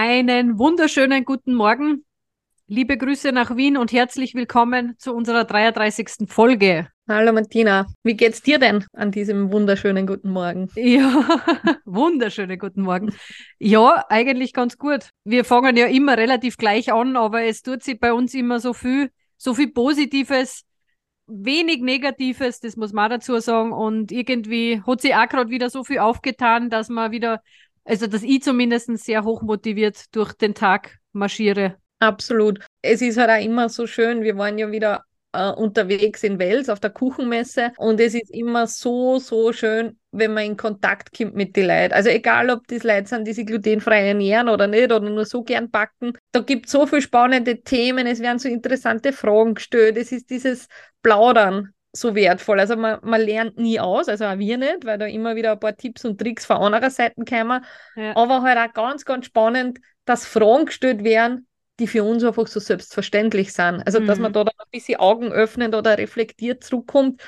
Einen wunderschönen guten Morgen. Liebe Grüße nach Wien und herzlich willkommen zu unserer 33. Folge. Hallo Martina, wie geht's dir denn an diesem wunderschönen guten Morgen? Ja, wunderschönen guten Morgen. Ja, eigentlich ganz gut. Wir fangen ja immer relativ gleich an, aber es tut sich bei uns immer so viel, so viel Positives, wenig Negatives, das muss man dazu sagen. Und irgendwie hat sich auch gerade wieder so viel aufgetan, dass man wieder, also dass ich zumindest sehr hoch motiviert durch den Tag marschiere. Absolut. Es ist halt auch immer so schön. Wir waren ja wieder äh, unterwegs in Wels auf der Kuchenmesse und es ist immer so, so schön, wenn man in Kontakt kommt mit den Leuten. Also egal, ob das Leute sind, die sich glutenfrei ernähren oder nicht oder nur so gern backen. Da gibt es so viele spannende Themen, es werden so interessante Fragen gestellt. Es ist dieses Plaudern so wertvoll. Also man, man lernt nie aus, also auch wir nicht, weil da immer wieder ein paar Tipps und Tricks von anderer Seite kommen. Ja. Aber halt auch ganz, ganz spannend, dass Fragen gestellt werden, die für uns einfach so selbstverständlich sind. Also, mhm. dass man mhm. da dann ein bisschen Augen öffnet oder reflektiert zurückkommt.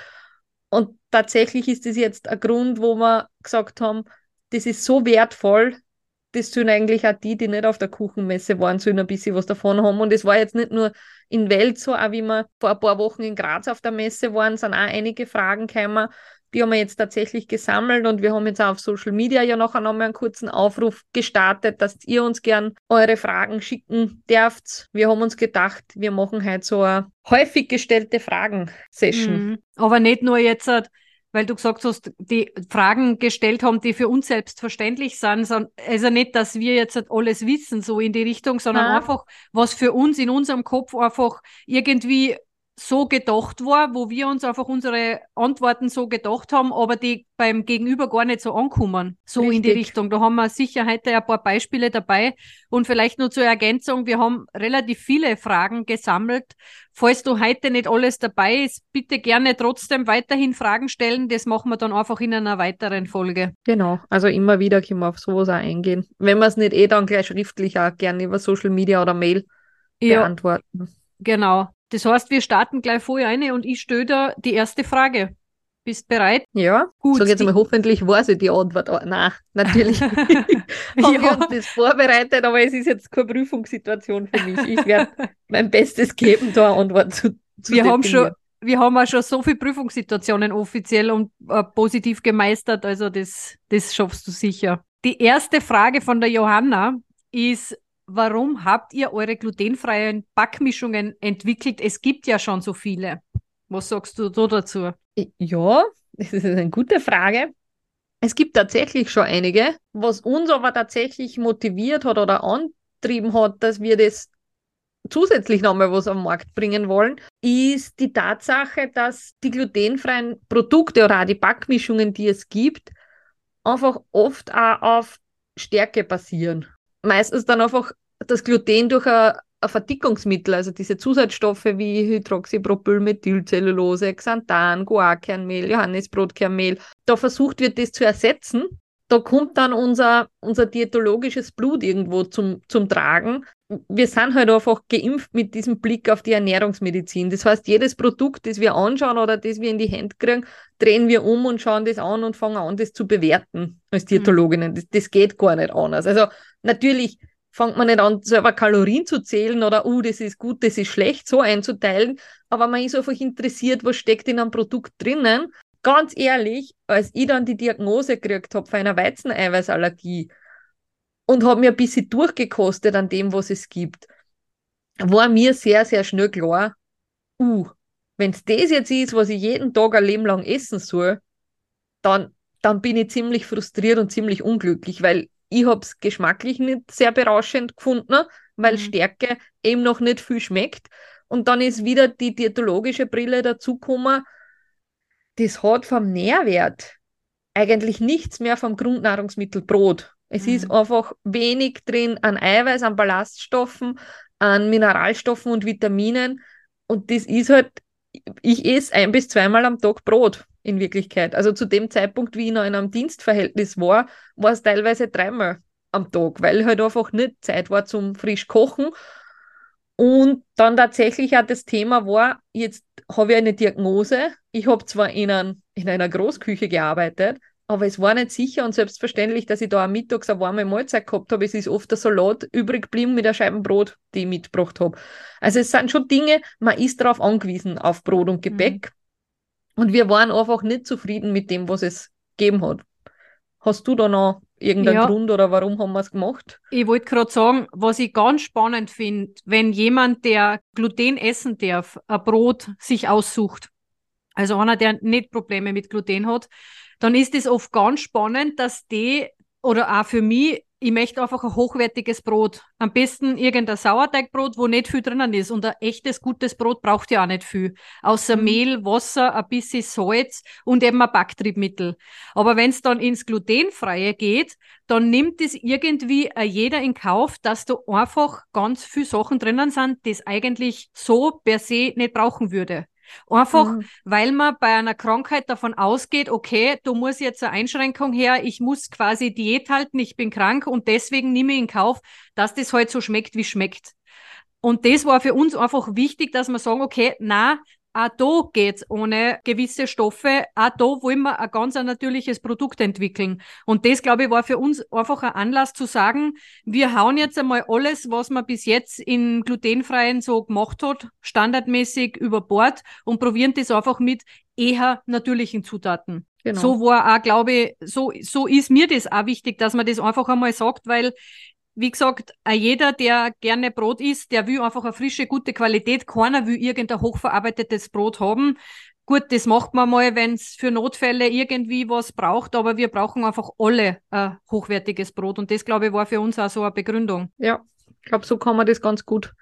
Und tatsächlich ist das jetzt ein Grund, wo wir gesagt haben, das ist so wertvoll, das sollen eigentlich auch die, die nicht auf der Kuchenmesse waren, sollen ein bisschen was davon haben. Und es war jetzt nicht nur in Welt so, auch wie wir vor ein paar Wochen in Graz auf der Messe waren, sind auch einige Fragen gekommen, die haben wir jetzt tatsächlich gesammelt und wir haben jetzt auch auf Social Media ja nachher nochmal einen kurzen Aufruf gestartet, dass ihr uns gern eure Fragen schicken dürft. Wir haben uns gedacht, wir machen heute so eine häufig gestellte Fragen-Session. Mhm. Aber nicht nur jetzt, weil du gesagt hast, die Fragen gestellt haben, die für uns selbstverständlich sind, also nicht, dass wir jetzt alles wissen, so in die Richtung, sondern ja. einfach, was für uns in unserem Kopf einfach irgendwie so gedacht war, wo wir uns einfach unsere Antworten so gedacht haben, aber die beim Gegenüber gar nicht so ankommen. So Richtig. in die Richtung. Da haben wir sicher heute ein paar Beispiele dabei. Und vielleicht nur zur Ergänzung, wir haben relativ viele Fragen gesammelt. Falls du heute nicht alles dabei ist, bitte gerne trotzdem weiterhin Fragen stellen. Das machen wir dann einfach in einer weiteren Folge. Genau. Also immer wieder können wir auf sowas auch eingehen. Wenn wir es nicht eh dann gleich schriftlich auch gerne über Social Media oder Mail ja. beantworten. Genau. Das heißt, wir starten gleich vorher eine und ich stelle da die erste Frage. Bist bereit? Ja. Gut. Sag jetzt mal, hoffentlich weiß ich die Antwort. Nein, natürlich wir uns das vorbereitet, aber es ist jetzt keine Prüfungssituation für mich. Ich werde mein Bestes geben, da eine Antwort zu, zu wir haben schon wir haben auch schon so viele Prüfungssituationen offiziell und äh, positiv gemeistert, also das, das schaffst du sicher. Die erste Frage von der Johanna ist, warum habt ihr eure glutenfreien Backmischungen entwickelt? Es gibt ja schon so viele. Was sagst du so dazu? Ja, das ist eine gute Frage. Es gibt tatsächlich schon einige. Was uns aber tatsächlich motiviert hat oder antrieben hat, dass wir das zusätzlich nochmal was am Markt bringen wollen, ist die Tatsache, dass die glutenfreien Produkte oder auch die Backmischungen, die es gibt, einfach oft auch auf Stärke basieren meistens dann einfach das Gluten durch ein, ein Verdickungsmittel, also diese Zusatzstoffe wie Hydroxypropylmethylcellulose, Xanthan, Guarkernmehl, Johannisbrotkernmehl, da versucht wird, das zu ersetzen. Da kommt dann unser, unser diätologisches Blut irgendwo zum, zum Tragen. Wir sind halt einfach geimpft mit diesem Blick auf die Ernährungsmedizin. Das heißt, jedes Produkt, das wir anschauen oder das wir in die Hände kriegen, drehen wir um und schauen das an und fangen an, das zu bewerten als mhm. Diätologinnen. Das, das geht gar nicht anders. Also natürlich fängt man nicht an, selber Kalorien zu zählen oder, uh, das ist gut, das ist schlecht, so einzuteilen, aber man ist einfach interessiert, was steckt in einem Produkt drinnen. Ganz ehrlich, als ich dann die Diagnose gekriegt habe für eine Weizeneiweißallergie und habe mir ein bisschen durchgekostet an dem, was es gibt, war mir sehr, sehr schnell klar, uh, wenn es das jetzt ist, was ich jeden Tag ein Leben lang essen soll, dann, dann bin ich ziemlich frustriert und ziemlich unglücklich, weil ich habe es geschmacklich nicht sehr berauschend gefunden, weil mhm. Stärke eben noch nicht viel schmeckt. Und dann ist wieder die diätologische Brille dazugekommen. Das hat vom Nährwert eigentlich nichts mehr vom Grundnahrungsmittel Brot Es mhm. ist einfach wenig drin an Eiweiß, an Ballaststoffen, an Mineralstoffen und Vitaminen. Und das ist halt, ich esse ein bis zweimal am Tag Brot in Wirklichkeit. Also zu dem Zeitpunkt, wie ich noch in einem Dienstverhältnis war, war es teilweise dreimal am Tag, weil halt einfach nicht Zeit war zum frisch kochen. Und dann tatsächlich auch das Thema war, jetzt habe ich eine Diagnose. Ich habe zwar in, ein, in einer Großküche gearbeitet, aber es war nicht sicher und selbstverständlich, dass ich da am Mittags eine warme Mahlzeit gehabt habe. Es ist oft der Salat übrig geblieben mit der Scheiben Brot, die ich mitgebracht habe. Also es sind schon Dinge, man ist darauf angewiesen, auf Brot und Gebäck. Mhm. Und wir waren einfach nicht zufrieden mit dem, was es gegeben hat. Hast du da noch irgendeinen ja. Grund oder warum haben wir es gemacht? Ich wollte gerade sagen, was ich ganz spannend finde, wenn jemand, der Gluten essen darf, ein Brot sich aussucht, also einer, der nicht Probleme mit Gluten hat, dann ist es oft ganz spannend, dass die oder auch für mich, ich möchte einfach ein hochwertiges Brot. Am besten irgendein Sauerteigbrot, wo nicht viel drinnen ist. Und ein echtes, gutes Brot braucht ja auch nicht viel. Außer mhm. Mehl, Wasser, ein bisschen Salz und eben ein Backtriebmittel. Aber wenn es dann ins Glutenfreie geht, dann nimmt es irgendwie jeder in Kauf, dass da einfach ganz viele Sachen drinnen sind, die es eigentlich so per se nicht brauchen würde. Einfach, mhm. weil man bei einer Krankheit davon ausgeht, okay, du musst jetzt eine Einschränkung her, ich muss quasi Diät halten, ich bin krank und deswegen nehme ich in Kauf, dass das halt so schmeckt, wie schmeckt. Und das war für uns einfach wichtig, dass wir sagen, okay, na, auch da geht's ohne gewisse Stoffe. Auch da wollen wir ein ganz ein natürliches Produkt entwickeln. Und das, glaube ich, war für uns einfach ein Anlass zu sagen, wir hauen jetzt einmal alles, was man bis jetzt in glutenfreien so gemacht hat, standardmäßig über Bord und probieren das einfach mit eher natürlichen Zutaten. Genau. So war auch, glaube ich, so, so ist mir das auch wichtig, dass man das einfach einmal sagt, weil wie gesagt, jeder, der gerne Brot isst, der will einfach eine frische, gute Qualität. Keiner will irgendein hochverarbeitetes Brot haben. Gut, das macht man mal, wenn es für Notfälle irgendwie was braucht, aber wir brauchen einfach alle ein hochwertiges Brot. Und das, glaube ich, war für uns auch so eine Begründung. Ja, ich glaube, so kann man das ganz gut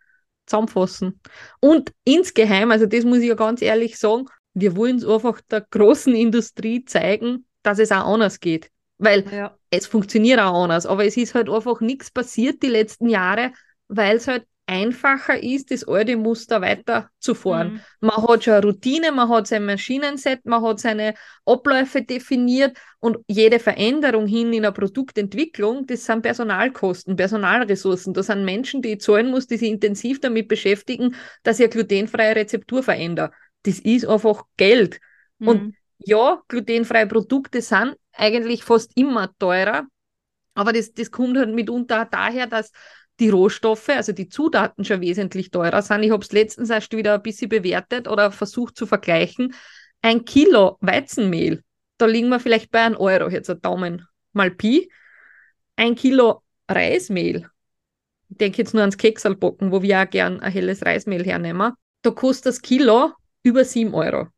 zusammenfassen. Und insgeheim, also das muss ich ja ganz ehrlich sagen, wir wollen es einfach der großen Industrie zeigen, dass es auch anders geht. Weil ja. es funktioniert auch anders, aber es ist halt einfach nichts passiert die letzten Jahre, weil es halt einfacher ist, das alte Muster weiterzufahren. Mhm. Man hat schon eine Routine, man hat sein Maschinenset, man hat seine Abläufe definiert und jede Veränderung hin in eine Produktentwicklung, das sind Personalkosten, Personalressourcen. Das sind Menschen, die ich zahlen muss, die sich intensiv damit beschäftigen, dass ich eine glutenfreie Rezeptur verändere. Das ist einfach Geld. Mhm. Und ja, glutenfreie Produkte sind eigentlich fast immer teurer. Aber das, das kommt halt mitunter daher, dass die Rohstoffe, also die Zutaten schon wesentlich teurer sind. Ich habe es letztens erst wieder ein bisschen bewertet oder versucht zu vergleichen. Ein Kilo Weizenmehl, da liegen wir vielleicht bei einem Euro, jetzt ein Daumen mal Pi. Ein Kilo Reismehl, ich denke jetzt nur ans Keksalbocken, wo wir auch gern ein helles Reismehl hernehmen, da kostet das Kilo über 7 Euro.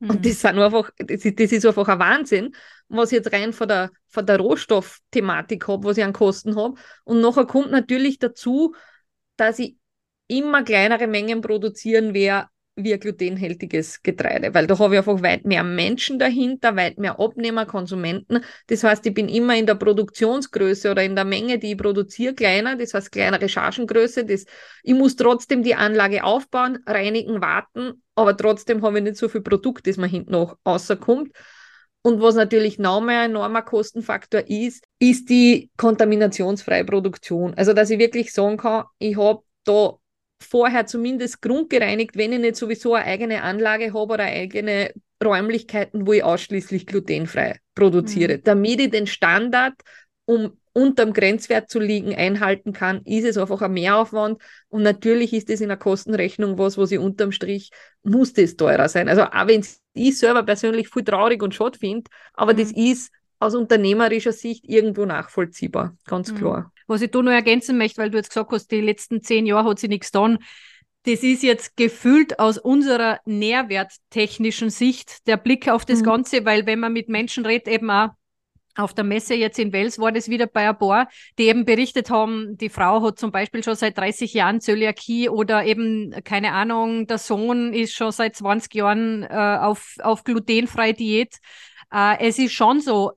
Mhm. Und das sind einfach, das ist, das ist einfach ein Wahnsinn, was ich jetzt rein von der, von der Rohstoffthematik habe, was ich an Kosten habe. Und nachher kommt natürlich dazu, dass ich immer kleinere Mengen produzieren werde, wie ein glutenhältiges Getreide, weil da habe ich einfach weit mehr Menschen dahinter, weit mehr Abnehmer, Konsumenten. Das heißt, ich bin immer in der Produktionsgröße oder in der Menge, die ich produziere, kleiner, das heißt kleinere Chargengröße. Das, ich muss trotzdem die Anlage aufbauen, reinigen, warten, aber trotzdem habe ich nicht so viel Produkt, das man hinten noch rauskommt. Und was natürlich noch mehr ein enormer Kostenfaktor ist, ist die kontaminationsfreie Produktion. Also, dass ich wirklich sagen kann, ich habe da vorher zumindest grundgereinigt, wenn ich nicht sowieso eine eigene Anlage habe oder eigene Räumlichkeiten, wo ich ausschließlich glutenfrei produziere. Mhm. Damit ich den Standard, um unterm Grenzwert zu liegen, einhalten kann, ist es einfach ein Mehraufwand. Und natürlich ist es in der Kostenrechnung was, was ich unterm Strich, muss das teurer sein. Also auch wenn ich selber persönlich viel traurig und schade finde, aber mhm. das ist aus unternehmerischer Sicht irgendwo nachvollziehbar, ganz mhm. klar. Was ich da noch ergänzen möchte, weil du jetzt gesagt hast, die letzten zehn Jahre hat sich nichts getan. Das ist jetzt gefühlt aus unserer nährwerttechnischen Sicht der Blick auf das mhm. Ganze, weil wenn man mit Menschen redet, eben auch auf der Messe jetzt in Wels war das wieder bei ein paar, die eben berichtet haben, die Frau hat zum Beispiel schon seit 30 Jahren Zöliakie oder eben, keine Ahnung, der Sohn ist schon seit 20 Jahren äh, auf, auf glutenfreie Diät. Äh, es ist schon so,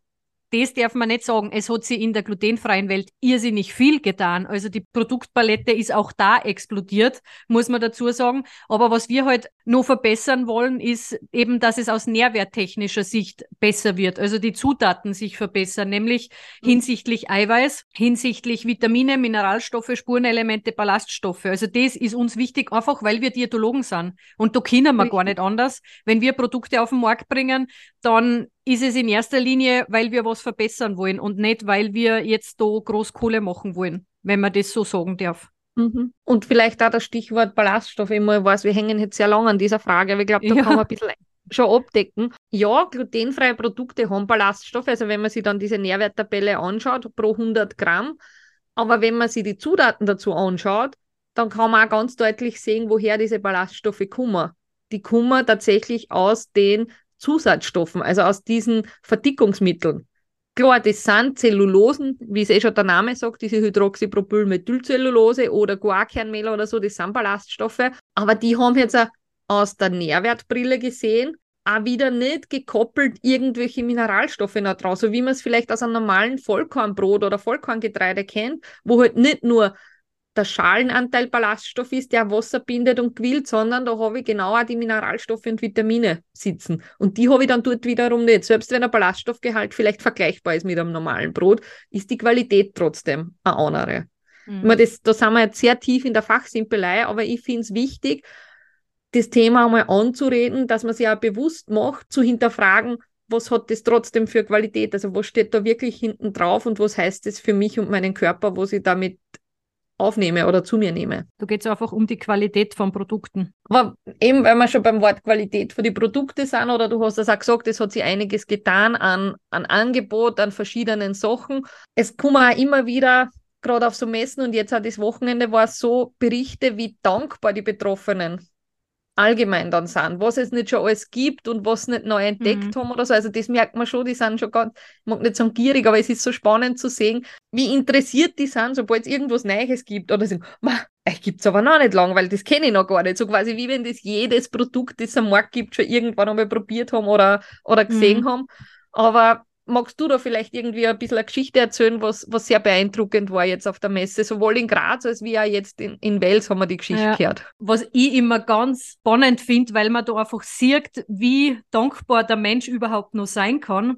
das darf man nicht sagen. Es hat sich in der glutenfreien Welt irrsinnig viel getan. Also die Produktpalette ist auch da explodiert, muss man dazu sagen. Aber was wir halt noch verbessern wollen, ist eben, dass es aus nährwerttechnischer Sicht besser wird. Also die Zutaten sich verbessern, nämlich mhm. hinsichtlich Eiweiß, hinsichtlich Vitamine, Mineralstoffe, Spurenelemente, Ballaststoffe. Also das ist uns wichtig, einfach weil wir Diätologen sind. Und da können wir gar nicht anders. Wenn wir Produkte auf den Markt bringen, dann ist es in erster Linie, weil wir was verbessern wollen und nicht, weil wir jetzt da groß Kohle machen wollen, wenn man das so sagen darf. Mhm. Und vielleicht auch das Stichwort Ballaststoffe. Ich weiß, wir hängen jetzt sehr lange an dieser Frage, aber ich glaube, da ja. kann man ein bisschen schon abdecken. Ja, glutenfreie Produkte haben Ballaststoffe, also wenn man sich dann diese Nährwerttabelle anschaut, pro 100 Gramm. Aber wenn man sich die Zutaten dazu anschaut, dann kann man auch ganz deutlich sehen, woher diese Ballaststoffe kommen. Die kommen tatsächlich aus den Zusatzstoffen, also aus diesen Verdickungsmitteln. Klar, das sind Zellulosen, wie es eh schon der Name sagt, diese Hydroxypropylmethylcellulose oder Guarkernmehl oder so, das sind Ballaststoffe. Aber die haben jetzt aus der Nährwertbrille gesehen auch wieder nicht gekoppelt irgendwelche Mineralstoffe noch draus, so wie man es vielleicht aus einem normalen Vollkornbrot oder Vollkorngetreide kennt, wo halt nicht nur der Schalenanteil Ballaststoff ist, der Wasser bindet und quillt, sondern da habe ich genau auch die Mineralstoffe und Vitamine sitzen. Und die habe ich dann dort wiederum nicht. Selbst wenn ein Ballaststoffgehalt vielleicht vergleichbar ist mit einem normalen Brot, ist die Qualität trotzdem eine andere. Mhm. das, da sind wir jetzt sehr tief in der Fachsimpelei, aber ich finde es wichtig, das Thema einmal anzureden, dass man sich auch bewusst macht, zu hinterfragen, was hat das trotzdem für Qualität? Also was steht da wirklich hinten drauf und was heißt das für mich und meinen Körper, was ich damit aufnehme oder zu mir nehme. Da geht es einfach um die Qualität von Produkten. Aber eben, weil wir schon beim Wort Qualität für die Produkte sind, oder du hast es auch gesagt, es hat sich einiges getan an, an Angebot, an verschiedenen Sachen. Es kommen auch immer wieder, gerade auf so Messen und jetzt auch das Wochenende war es so, Berichte, wie dankbar die Betroffenen allgemein dann sind, was es nicht schon alles gibt und was nicht neu entdeckt mhm. haben oder so. Also das merkt man schon, die sind schon ganz, ich mag nicht sagen gierig, aber es ist so spannend zu sehen, wie interessiert die sind, sobald es irgendwas Neues gibt oder sagen, euch gibt es aber noch nicht lang, weil das kenne ich noch gar nicht. So quasi wie wenn das jedes Produkt, das es am Markt gibt, schon irgendwann einmal probiert haben oder, oder gesehen mhm. haben. Aber magst du da vielleicht irgendwie ein bisschen eine Geschichte erzählen, was, was sehr beeindruckend war jetzt auf der Messe? Sowohl in Graz als wie auch jetzt in, in Wels haben wir die Geschichte ja. gehört. Was ich immer ganz spannend finde, weil man da einfach sieht, wie dankbar der Mensch überhaupt nur sein kann,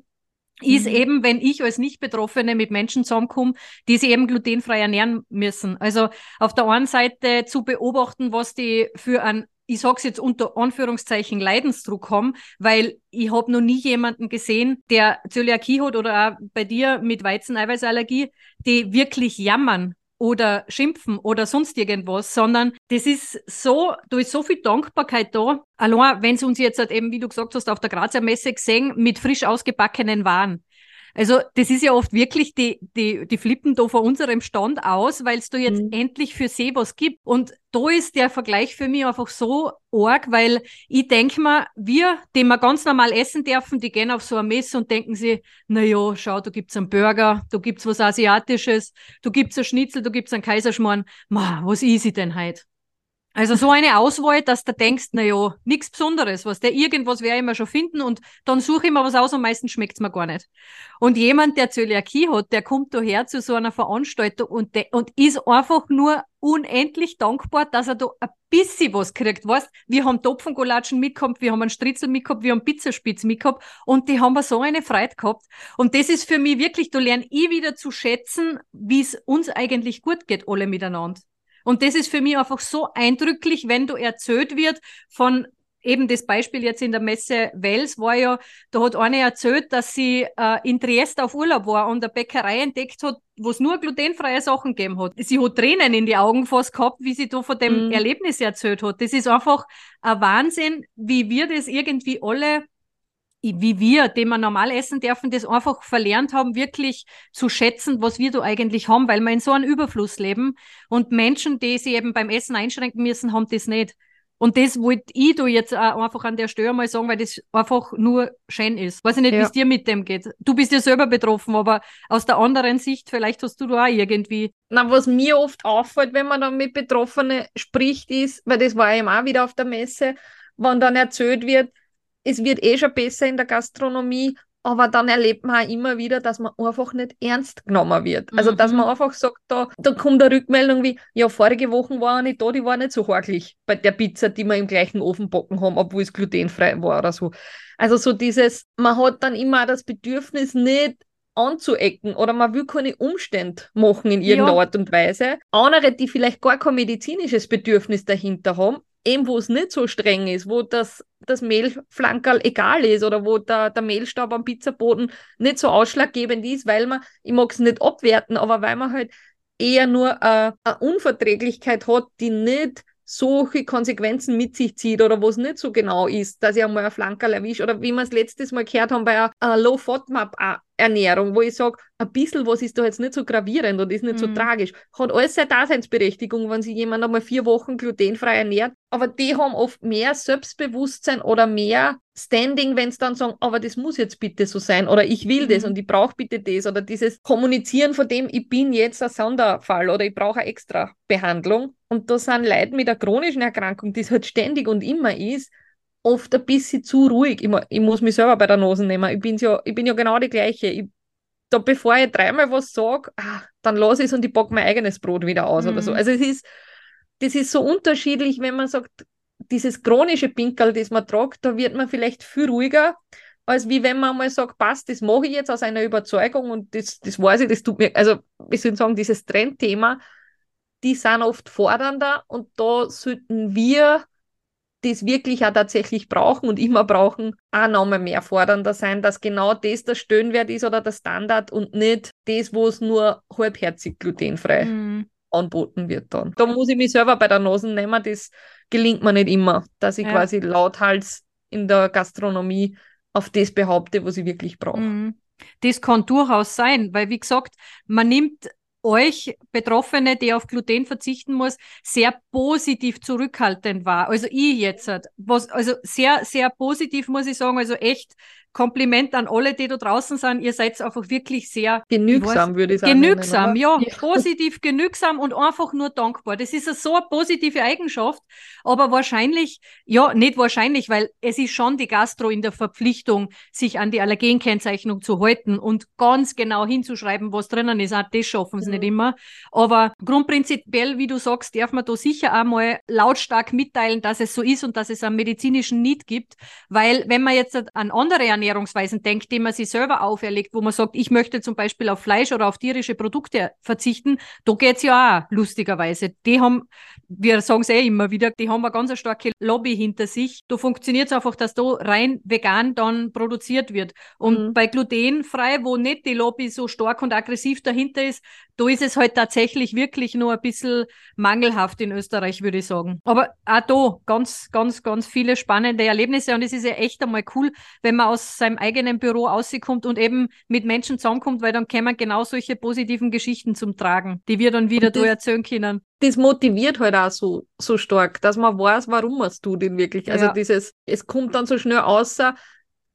ist mhm. eben, wenn ich als Nicht-Betroffene mit Menschen zusammenkomme, die sich eben glutenfrei ernähren müssen. Also auf der einen Seite zu beobachten, was die für ein ich sage es jetzt unter Anführungszeichen, Leidensdruck haben, weil ich habe noch nie jemanden gesehen, der Zöliakie hat oder auch bei dir mit Weizeneiweißallergie, die wirklich jammern oder schimpfen oder sonst irgendwas, sondern das ist so, da ist so viel Dankbarkeit da. Allein, wenn es uns jetzt halt eben, wie du gesagt hast, auf der Grazer Messe gesehen, mit frisch ausgebackenen Waren. Also das ist ja oft wirklich, die, die, die flippen da vor unserem Stand aus, weil es da jetzt mhm. endlich für sie was gibt. Und da ist der Vergleich für mich einfach so arg, weil ich denke mal, wir, die wir ganz normal essen dürfen, die gehen auf so eine Messe und denken sich, na ja, schau, da gibt's einen Burger, da gibt's was Asiatisches, da gibt's ein Schnitzel, da gibt's einen Kaiserschmarrn. Ma, was ist ich denn heute? Also so eine Auswahl, dass du denkst, na ja, nichts Besonderes, was der irgendwas werde ich mir schon finden und dann suche ich mir was aus und meistens schmeckt's mir gar nicht. Und jemand, der Zöliakie hat, der kommt daher zu so einer Veranstaltung und, de, und ist einfach nur unendlich dankbar, dass er da ein bisschen was kriegt. Weißt, wir haben Topfengolatschen mitgehabt, wir haben einen Stritzel mitgehabt, wir haben Pizzaspitz mitgehabt und die haben wir so eine Freude gehabt. Und das ist für mich wirklich, da lerne ich wieder zu schätzen, wie es uns eigentlich gut geht, alle miteinander. Und das ist für mich einfach so eindrücklich, wenn du erzählt wird von eben das Beispiel jetzt in der Messe Wels war ja, da hat eine erzählt, dass sie äh, in Triest auf Urlaub war und eine Bäckerei entdeckt hat, wo es nur glutenfreie Sachen gegeben hat. Sie hat Tränen in die Augen fast gehabt, wie sie da von dem mhm. Erlebnis erzählt hat. Das ist einfach ein Wahnsinn, wie wir das irgendwie alle wie wir, den wir normal essen dürfen, das einfach verlernt haben, wirklich zu schätzen, was wir da eigentlich haben, weil wir in so einem Überfluss leben. Und Menschen, die sich eben beim Essen einschränken müssen, haben das nicht. Und das wollte ich da jetzt einfach an der Stelle mal sagen, weil das einfach nur schön ist. Weiß ich nicht, ja. wie es dir mit dem geht. Du bist ja selber betroffen, aber aus der anderen Sicht, vielleicht hast du da auch irgendwie. Na, was mir oft auffällt, wenn man dann mit Betroffenen spricht, ist, weil das war eben auch wieder auf der Messe, wenn dann erzählt wird, es wird eh schon besser in der Gastronomie, aber dann erlebt man auch immer wieder, dass man einfach nicht ernst genommen wird. Also, mhm. dass man einfach sagt, da, da kommt eine Rückmeldung wie, ja, vorige Woche war ich nicht da, die war nicht so hakelig bei der Pizza, die wir im gleichen Ofen backen haben, obwohl es glutenfrei war oder so. Also so dieses, man hat dann immer das Bedürfnis, nicht anzuecken oder man will keine Umstände machen in irgendeiner ja. Art und Weise. Andere, die vielleicht gar kein medizinisches Bedürfnis dahinter haben, eben wo es nicht so streng ist, wo das, das Mehlflankerl egal ist oder wo der, der Mehlstaub am Pizzaboden nicht so ausschlaggebend ist, weil man, ich mag es nicht abwerten, aber weil man halt eher nur äh, eine Unverträglichkeit hat, die nicht solche Konsequenzen mit sich zieht oder wo es nicht so genau ist, dass ich einmal ein Flankerl erwische oder wie wir es letztes Mal gehört haben bei einer Low-FODMAP-Ernährung, wo ich sage, ein bisschen was ist da jetzt nicht so gravierend und ist nicht mhm. so tragisch. Hat alles seine Daseinsberechtigung, wenn sich jemand einmal vier Wochen glutenfrei ernährt, aber die haben oft mehr Selbstbewusstsein oder mehr Standing, wenn sie dann sagen, aber das muss jetzt bitte so sein oder ich will mhm. das und ich brauche bitte das oder dieses Kommunizieren von dem, ich bin jetzt ein Sonderfall oder ich brauche eine extra Behandlung. Und da sind Leute mit einer chronischen Erkrankung, die es halt ständig und immer ist, oft ein bisschen zu ruhig. Ich, ich muss mich selber bei der Nase nehmen. Ich, bin's ja, ich bin ja genau die gleiche. Ich, da bevor ich dreimal was sage, ah, dann lasse ich es und ich backe mein eigenes Brot wieder aus mhm. oder so. Mhm. Also es ist, das ist so unterschiedlich, wenn man sagt, dieses chronische Pinkel, das man tragt, da wird man vielleicht viel ruhiger, als wie wenn man mal sagt, passt, das mache ich jetzt aus einer Überzeugung und das, das weiß ich, das tut mir, also ich würde sagen, dieses Trendthema, die sind oft fordernder und da sollten wir das wirklich auch tatsächlich brauchen und immer brauchen, auch nochmal mehr fordernder sein, dass genau das der Stöhnwert ist oder der Standard und nicht das, wo es nur halbherzig glutenfrei mhm. anboten wird dann. Da muss ich mich selber bei der Nase nehmen, das gelingt mir nicht immer, dass ich ja. quasi lauthals in der Gastronomie auf das behaupte, was ich wirklich brauche. Mhm. Das kann durchaus sein, weil wie gesagt, man nimmt euch Betroffene, die auf Gluten verzichten muss, sehr positiv zurückhaltend war. Also ich jetzt, was, also sehr, sehr positiv muss ich sagen, also echt Kompliment an alle, die da draußen sind. Ihr seid einfach wirklich sehr genügsam, weiß, würde ich sagen. Genügsam, ja, ja, Positiv genügsam und einfach nur dankbar. Das ist so eine positive Eigenschaft, aber wahrscheinlich, ja, nicht wahrscheinlich, weil es ist schon die Gastro in der Verpflichtung, sich an die Allergenkennzeichnung zu halten und ganz genau hinzuschreiben, was drinnen ist. Auch das schaffen sie mhm. nicht immer. Aber grundprinzipiell, wie du sagst, darf man da sicher einmal lautstark mitteilen, dass es so ist und dass es einen medizinischen Need gibt, weil wenn man jetzt an andere Ernährungsweisen denkt, die man sich selber auferlegt, wo man sagt, ich möchte zum Beispiel auf Fleisch oder auf tierische Produkte verzichten, da geht's ja auch lustigerweise. Die haben, wir sagen es eh immer wieder, die haben eine ganz starke Lobby hinter sich. Da funktioniert es einfach, dass da rein vegan dann produziert wird. Und mhm. bei glutenfrei, wo nicht die Lobby so stark und aggressiv dahinter ist, da ist es halt tatsächlich wirklich nur ein bisschen mangelhaft in Österreich, würde ich sagen. Aber auch da ganz, ganz, ganz viele spannende Erlebnisse und es ist ja echt einmal cool, wenn man aus seinem eigenen Büro rauskommt und eben mit Menschen zusammenkommt, weil dann kämen genau solche positiven Geschichten zum Tragen, die wir dann wieder da erzählen können. Das motiviert halt auch so, so stark, dass man weiß, warum man es tut in wirklich. Also ja. dieses, es kommt dann so schnell außer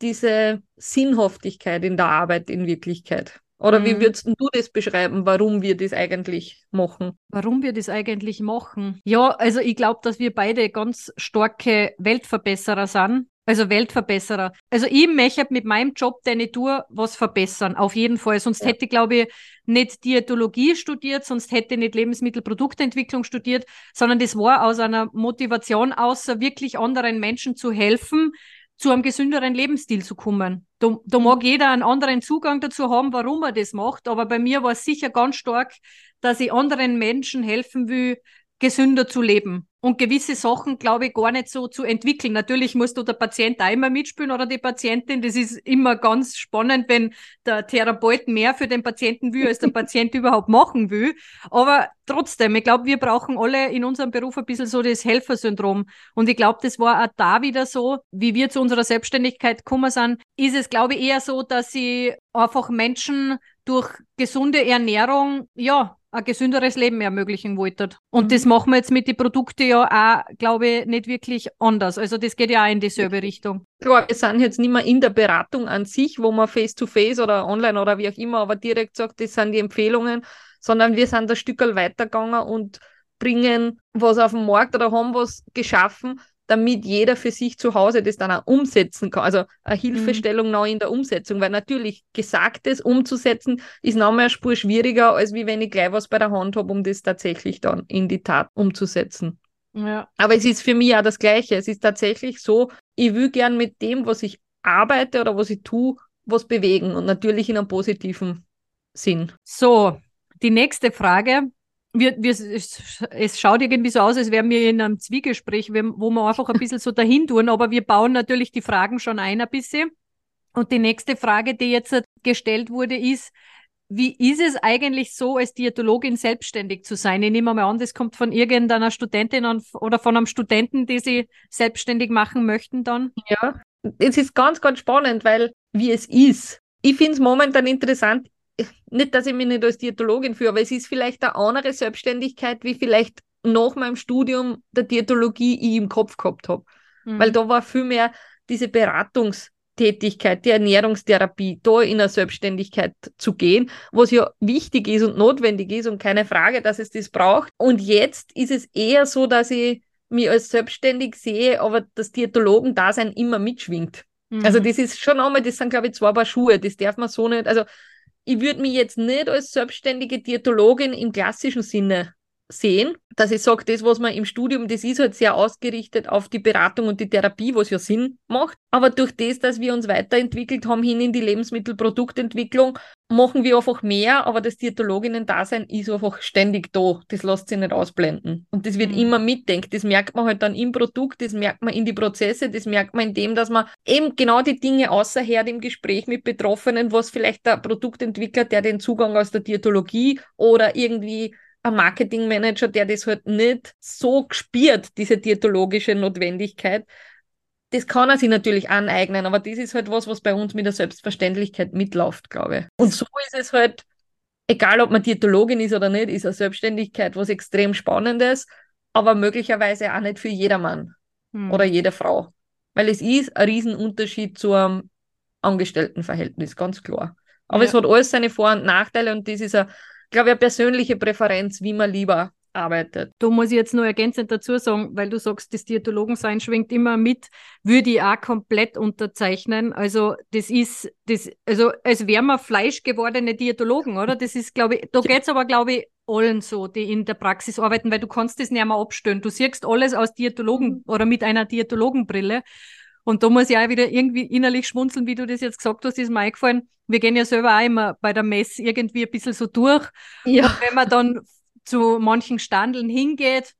diese Sinnhaftigkeit in der Arbeit in Wirklichkeit. Oder mhm. wie würdest du das beschreiben, warum wir das eigentlich machen? Warum wir das eigentlich machen? Ja, also ich glaube, dass wir beide ganz starke Weltverbesserer sind. Also Weltverbesserer. Also ich möchte mit meinem Job, den ich tue, was verbessern. Auf jeden Fall. Sonst ja. hätte ich, glaube ich, nicht Diätologie studiert, sonst hätte ich nicht Lebensmittelproduktentwicklung studiert, sondern das war aus einer Motivation außer wirklich anderen Menschen zu helfen, zu einem gesünderen Lebensstil zu kommen. Da, da mag jeder einen anderen Zugang dazu haben, warum er das macht, aber bei mir war es sicher ganz stark, dass ich anderen Menschen helfen will, gesünder zu leben und gewisse Sachen, glaube ich, gar nicht so zu entwickeln. Natürlich musst du der Patient auch immer mitspielen oder die Patientin. Das ist immer ganz spannend, wenn der Therapeut mehr für den Patienten will, als der Patient überhaupt machen will. Aber trotzdem, ich glaube, wir brauchen alle in unserem Beruf ein bisschen so das Helfersyndrom. Und ich glaube, das war auch da wieder so, wie wir zu unserer Selbstständigkeit gekommen sind, ist es, glaube ich, eher so, dass sie einfach Menschen durch gesunde Ernährung, ja, ein gesünderes Leben ermöglichen wolltet. Und mhm. das machen wir jetzt mit den Produkten ja auch, glaube ich, nicht wirklich anders. Also das geht ja auch in dieselbe Richtung. Klar, wir sind jetzt nicht mehr in der Beratung an sich, wo man face-to-face -face oder online oder wie auch immer, aber direkt sagt, das sind die Empfehlungen, sondern wir sind ein Stück weitergegangen und bringen was auf den Markt oder haben was geschaffen, damit jeder für sich zu Hause das dann auch umsetzen kann. Also eine mhm. Hilfestellung mhm. noch in der Umsetzung, weil natürlich Gesagtes umzusetzen ist noch mehr eine Spur schwieriger, als wie wenn ich gleich was bei der Hand habe, um das tatsächlich dann in die Tat umzusetzen. Ja. Aber es ist für mich auch das Gleiche. Es ist tatsächlich so, ich will gern mit dem, was ich arbeite oder was ich tue, was bewegen und natürlich in einem positiven Sinn. So, die nächste Frage. Wir, wir, es, es schaut irgendwie so aus, als wären wir in einem Zwiegespräch, wo wir einfach ein bisschen so dahin tun, aber wir bauen natürlich die Fragen schon ein ein bisschen. Und die nächste Frage, die jetzt gestellt wurde, ist, wie ist es eigentlich so, als Diätologin selbstständig zu sein? Ich nehme mal an, das kommt von irgendeiner Studentin oder von einem Studenten, die sie selbstständig machen möchten dann. Ja, es ist ganz, ganz spannend, weil wie es ist. Ich finde es momentan interessant, nicht, dass ich mich nicht als Diätologin führe, aber es ist vielleicht eine andere Selbstständigkeit, wie vielleicht nach meinem Studium der Diätologie ich im Kopf gehabt habe. Mhm. Weil da war viel mehr diese Beratungstätigkeit, die Ernährungstherapie, da in eine Selbstständigkeit zu gehen, was ja wichtig ist und notwendig ist und keine Frage, dass es das braucht. Und jetzt ist es eher so, dass ich mich als selbstständig sehe, aber das Diätologen-Dasein immer mitschwingt. Also mhm. Also das ist schon einmal, das sind glaube ich zwei Paar Schuhe, das darf man so nicht, also ich würde mich jetzt nicht als selbstständige Diätologin im klassischen Sinne sehen, dass ich sage, das, was man im Studium, das ist halt sehr ausgerichtet auf die Beratung und die Therapie, was ja Sinn macht. Aber durch das, dass wir uns weiterentwickelt haben hin in die Lebensmittelproduktentwicklung, machen wir einfach mehr, aber das Diätologinnen-Dasein ist einfach ständig da. Das lässt sich nicht ausblenden. Und das wird mhm. immer mitdenkt. Das merkt man halt dann im Produkt, das merkt man in die Prozesse, das merkt man in dem, dass man eben genau die Dinge außerher im Gespräch mit Betroffenen, was vielleicht der Produktentwickler, der den Zugang aus der Diätologie oder irgendwie ein Marketingmanager, der das halt nicht so gespürt, diese diätologische Notwendigkeit, das kann er sich natürlich aneignen, aber das ist halt was, was bei uns mit der Selbstverständlichkeit mitläuft, glaube ich. Und so ist es halt, egal ob man Diätologin ist oder nicht, ist eine Selbstständigkeit was extrem Spannendes, aber möglicherweise auch nicht für jedermann hm. oder jede Frau. Weil es ist ein Riesenunterschied zu einem Angestelltenverhältnis, ganz klar. Aber ja. es hat alles seine Vor- und Nachteile und das ist ein glaube ich, eine persönliche Präferenz, wie man lieber arbeitet. Da muss ich jetzt nur ergänzend dazu sagen, weil du sagst, das Diätologensein schwingt immer mit, würde ich auch komplett unterzeichnen. Also das ist, das, also als wären wir fleischgewordene Diätologen, oder? Das ist, glaube ich, da geht es aber, glaube ich, allen so, die in der Praxis arbeiten, weil du kannst das nicht mehr abstellen. Du siehst alles aus Diätologen mhm. oder mit einer Diätologenbrille. Und da muss ich auch wieder irgendwie innerlich schmunzeln, wie du das jetzt gesagt hast, ist mir eingefallen. Wir gehen ja selber auch immer bei der Messe irgendwie ein bisschen so durch. Ja. Und wenn man dann zu manchen Standeln hingeht,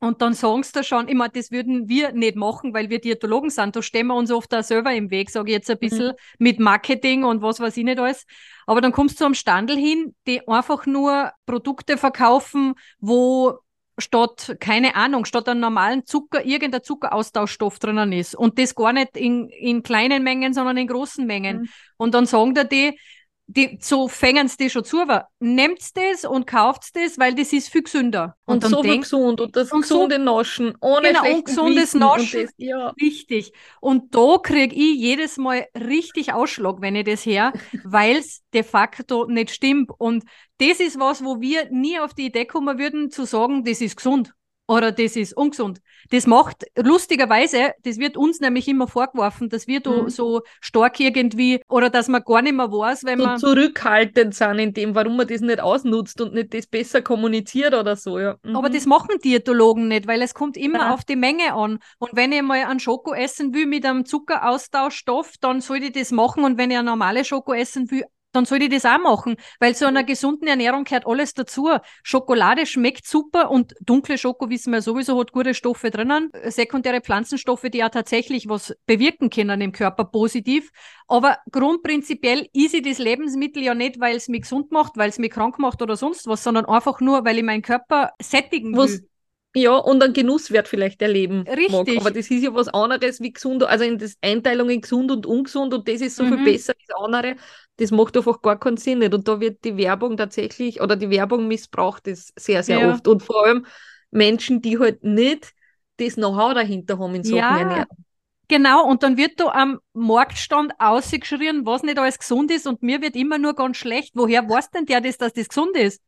und dann sagen sie da schon, immer, das würden wir nicht machen, weil wir Diätologen sind. Da stehen wir uns oft auch selber im Weg, sage ich jetzt ein bisschen, mhm. mit Marketing und was weiß ich nicht alles. Aber dann kommst du zu einem Standel hin, die einfach nur Produkte verkaufen, wo statt, keine Ahnung, statt einem normalen Zucker irgendein Zuckeraustauschstoff drinnen ist. Und das gar nicht in, in kleinen Mengen, sondern in großen Mengen. Mhm. Und dann sagen da die, die, so fängen sie die schon zu, aber nehmt das und kauft das, weil das ist viel gesünder. Und, und so denkt, gesund und das und gesunde so, Naschen, ohne genau, und gesundes Naschen, das, ja. richtig. Und da kriege ich jedes Mal richtig Ausschlag, wenn ich das her, weil es de facto nicht stimmt. Und das ist was, wo wir nie auf die Idee kommen würden, zu sagen, das ist gesund oder das ist ungesund. Das macht lustigerweise, das wird uns nämlich immer vorgeworfen, dass wir mhm. so stark irgendwie oder dass man gar nicht mehr weiß, wenn so man zurückhaltend sind in dem, warum man das nicht ausnutzt und nicht das besser kommuniziert oder so. Ja. Mhm. Aber das machen Diätologen nicht, weil es kommt immer ja. auf die Menge an. Und wenn ich mal einen Schoko essen will mit einem Zuckeraustauschstoff, dann soll ich das machen. Und wenn ich eine normale Schoko essen will, dann soll ich das auch machen, weil zu einer gesunden Ernährung gehört alles dazu. Schokolade schmeckt super und dunkle Schoko, wissen wir sowieso, hat gute Stoffe drinnen, sekundäre Pflanzenstoffe, die ja tatsächlich was bewirken können im Körper positiv. Aber grundprinzipiell ist ich das Lebensmittel ja nicht, weil es mich gesund macht, weil es mich krank macht oder sonst was, sondern einfach nur, weil ich meinen Körper sättigen will. Ja, und einen Genusswert vielleicht erleben Richtig. mag. Aber das ist ja was anderes wie gesund, also in das Einteilung in gesund und ungesund und das ist so mhm. viel besser das andere. Das macht einfach gar keinen Sinn nicht. Und da wird die Werbung tatsächlich, oder die Werbung missbraucht das sehr, sehr ja. oft. Und vor allem Menschen, die halt nicht das Know-how dahinter haben in Sachen ja. Ernährung. Genau, und dann wird da am Marktstand ausgeschrien, was nicht alles gesund ist, und mir wird immer nur ganz schlecht. Woher weiß denn der das, dass das gesund ist?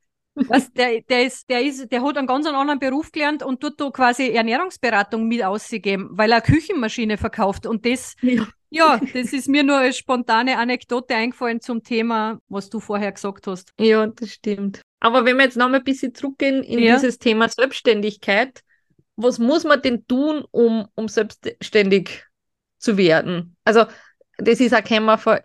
Was, der, der, ist, der, ist, der hat einen ganz anderen Beruf gelernt und tut da quasi Ernährungsberatung mit ausgegeben, weil er eine Küchenmaschine verkauft. Und das, ja. ja, das ist mir nur eine spontane Anekdote eingefallen zum Thema, was du vorher gesagt hast. Ja, das stimmt. Aber wenn wir jetzt noch mal ein bisschen zurückgehen in ja. dieses Thema Selbstständigkeit, was muss man denn tun, um, um selbstständig zu werden? Also, das ist auch kein von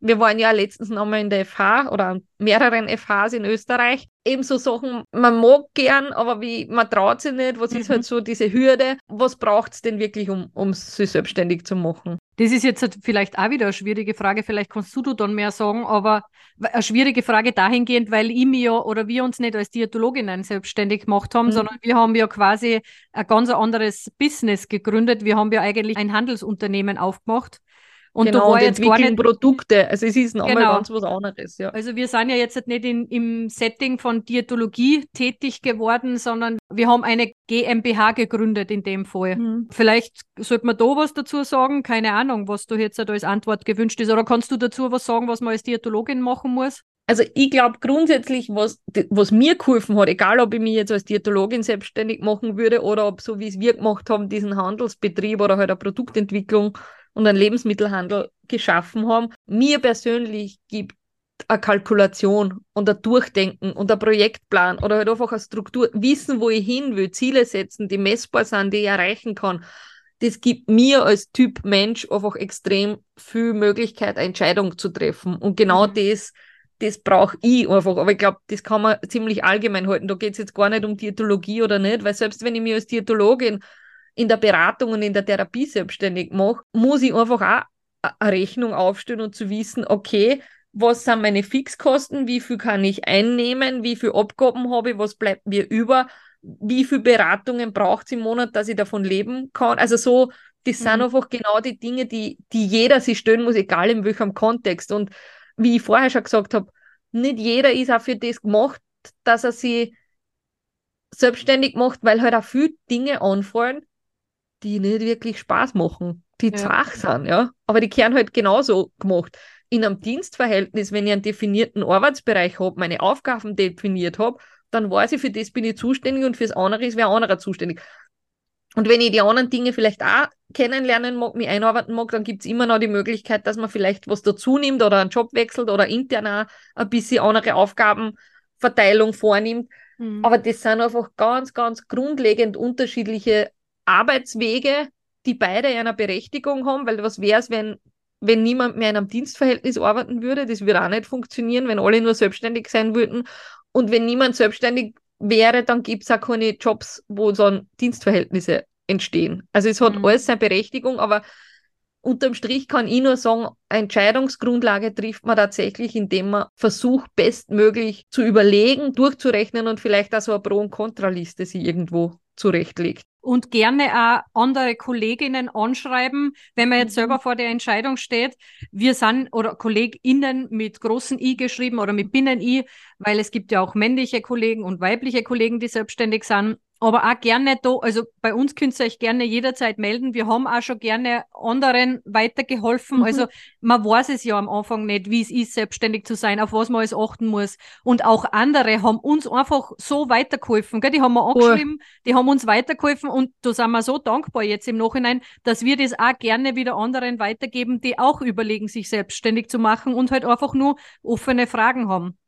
wir waren ja letztens nochmal in der FH oder mehreren FHs in Österreich. Ebenso Sachen, man mag gern, aber wie, man traut sich nicht. Was mhm. ist halt so diese Hürde? Was braucht es denn wirklich, um, um sich selbstständig zu machen? Das ist jetzt halt vielleicht auch wieder eine schwierige Frage. Vielleicht kannst du dann mehr sagen, aber eine schwierige Frage dahingehend, weil ich mir ja oder wir uns nicht als Diätologinnen selbstständig gemacht haben, mhm. sondern wir haben ja quasi ein ganz anderes Business gegründet. Wir haben ja eigentlich ein Handelsunternehmen aufgemacht und genau, da jetzt gar nicht Produkte. Also es ist nochmal genau. ganz was anderes. Ja. Also wir sind ja jetzt nicht in, im Setting von Diätologie tätig geworden, sondern wir haben eine GmbH gegründet in dem Fall. Mhm. Vielleicht sollte man da was dazu sagen. Keine Ahnung, was du jetzt als Antwort gewünscht ist. Oder kannst du dazu was sagen, was man als Diätologin machen muss? Also ich glaube grundsätzlich, was, was mir geholfen hat, egal ob ich mich jetzt als Diätologin selbstständig machen würde oder ob so wie es wir gemacht haben, diesen Handelsbetrieb oder halt eine Produktentwicklung und einen Lebensmittelhandel geschaffen haben. Mir persönlich gibt eine Kalkulation und ein Durchdenken und ein Projektplan oder halt einfach eine Struktur, wissen, wo ich hin will, Ziele setzen, die messbar sind, die ich erreichen kann. Das gibt mir als Typ Mensch einfach extrem viel Möglichkeit, eine Entscheidung zu treffen. Und genau mhm. das, das brauche ich einfach. Aber ich glaube, das kann man ziemlich allgemein halten. Da geht es jetzt gar nicht um Diätologie oder nicht, weil selbst wenn ich mir als Diätologin in der Beratung und in der Therapie selbstständig mache, muss ich einfach auch eine Rechnung aufstellen und zu wissen, okay, was sind meine Fixkosten, wie viel kann ich einnehmen, wie viel Abgaben habe ich, was bleibt mir über, wie viele Beratungen braucht es im Monat, dass ich davon leben kann. Also so, das mhm. sind einfach genau die Dinge, die, die jeder sich stellen muss, egal in welchem Kontext. Und wie ich vorher schon gesagt habe, nicht jeder ist auch für das gemacht, dass er sich selbstständig macht, weil halt auch viele Dinge anfallen, die nicht wirklich Spaß machen, die ja. zach sind, ja. Aber die kehren halt genauso gemacht. In einem Dienstverhältnis, wenn ich einen definierten Arbeitsbereich habe, meine Aufgaben definiert habe, dann weiß ich, für das bin ich zuständig und fürs andere ist wer anderer zuständig. Und wenn ich die anderen Dinge vielleicht auch kennenlernen mag, mich einarbeiten mag, dann gibt es immer noch die Möglichkeit, dass man vielleicht was dazu nimmt oder einen Job wechselt oder intern auch ein bisschen andere Aufgabenverteilung vornimmt. Mhm. Aber das sind einfach ganz, ganz grundlegend unterschiedliche Arbeitswege, die beide einer Berechtigung haben, weil was wäre es, wenn, wenn niemand mehr in einem Dienstverhältnis arbeiten würde? Das würde auch nicht funktionieren, wenn alle nur selbstständig sein würden. Und wenn niemand selbstständig wäre, dann gibt es auch keine Jobs, wo dann Dienstverhältnisse entstehen. Also es hat mhm. alles seine Berechtigung, aber unterm Strich kann ich nur sagen, Entscheidungsgrundlage trifft man tatsächlich, indem man versucht, bestmöglich zu überlegen, durchzurechnen und vielleicht auch so eine Pro- und Kontraliste sie irgendwo zurechtlegt und gerne auch andere Kolleginnen anschreiben, wenn man jetzt mhm. selber vor der Entscheidung steht. Wir sind oder KollegInnen mit großen I geschrieben oder mit Binnen-I, weil es gibt ja auch männliche Kollegen und weibliche Kollegen, die selbstständig sind aber auch gerne da, also bei uns könnt ihr euch gerne jederzeit melden. Wir haben auch schon gerne anderen weitergeholfen. Mhm. Also man weiß es ja am Anfang nicht, wie es ist, selbstständig zu sein, auf was man alles achten muss. Und auch andere haben uns einfach so weitergeholfen. Gell? Die haben wir angeschrieben, cool. die haben uns weitergeholfen und da sind wir so dankbar jetzt im Nachhinein, dass wir das auch gerne wieder anderen weitergeben, die auch überlegen, sich selbstständig zu machen und halt einfach nur offene Fragen haben.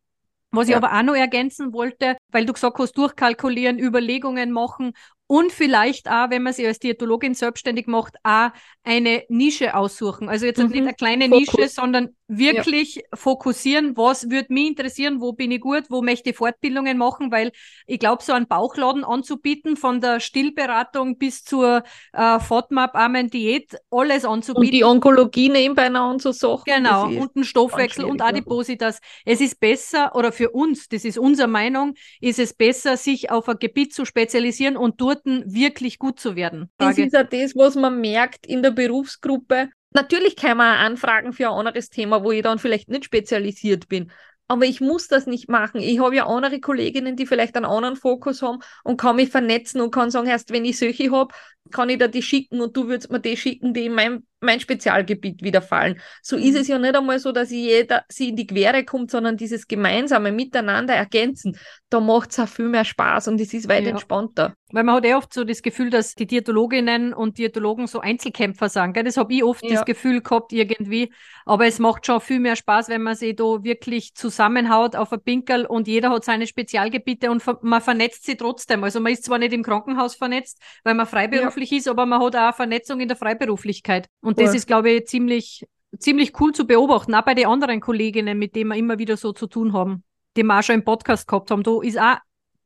Was ja. ich aber auch noch ergänzen wollte, weil du gesagt hast, durchkalkulieren, Überlegungen machen und vielleicht auch, wenn man sich als Diätologin selbstständig macht, auch eine Nische aussuchen. Also jetzt mhm. nicht eine kleine Fokus. Nische, sondern wirklich ja. fokussieren, was würde mich interessieren, wo bin ich gut, wo möchte ich Fortbildungen machen, weil ich glaube, so einen Bauchladen anzubieten, von der Stillberatung bis zur äh, FODMAP, Amen Diät, alles anzubieten. Und die Onkologie nebenbei noch und so Sachen. Genau, und ein Stoffwechsel und Adipositas. Es ist besser, oder für uns, das ist unsere Meinung, ist es besser, sich auf ein Gebiet zu spezialisieren und dort wirklich gut zu werden. Frage. Das ist ja das, was man merkt in der Berufsgruppe. Natürlich kann man anfragen für ein anderes Thema, wo ich dann vielleicht nicht spezialisiert bin. Aber ich muss das nicht machen. Ich habe ja andere Kolleginnen, die vielleicht einen anderen Fokus haben und kann mich vernetzen und kann sagen, erst wenn ich solche habe, kann ich dir die schicken und du würdest mir die schicken, die in mein, mein Spezialgebiet wieder fallen. So mhm. ist es ja nicht einmal so, dass jeder sie in die Quere kommt, sondern dieses gemeinsame Miteinander ergänzen, da macht es auch viel mehr Spaß und es ist weit ja. entspannter. Weil man hat eh oft so das Gefühl, dass die Diätologinnen und Diätologen so Einzelkämpfer sind. Gell? Das habe ich oft ja. das Gefühl gehabt irgendwie. Aber es macht schon viel mehr Spaß, wenn man sich da wirklich zusammenhaut auf ein Pinkel und jeder hat seine Spezialgebiete und man vernetzt sie trotzdem. Also man ist zwar nicht im Krankenhaus vernetzt, weil man freiberuflich ja. Ist, aber man hat auch eine Vernetzung in der Freiberuflichkeit. Und cool. das ist, glaube ich, ziemlich, ziemlich cool zu beobachten, auch bei den anderen Kolleginnen, mit denen wir immer wieder so zu tun haben, die wir auch schon im Podcast gehabt haben. Da ist auch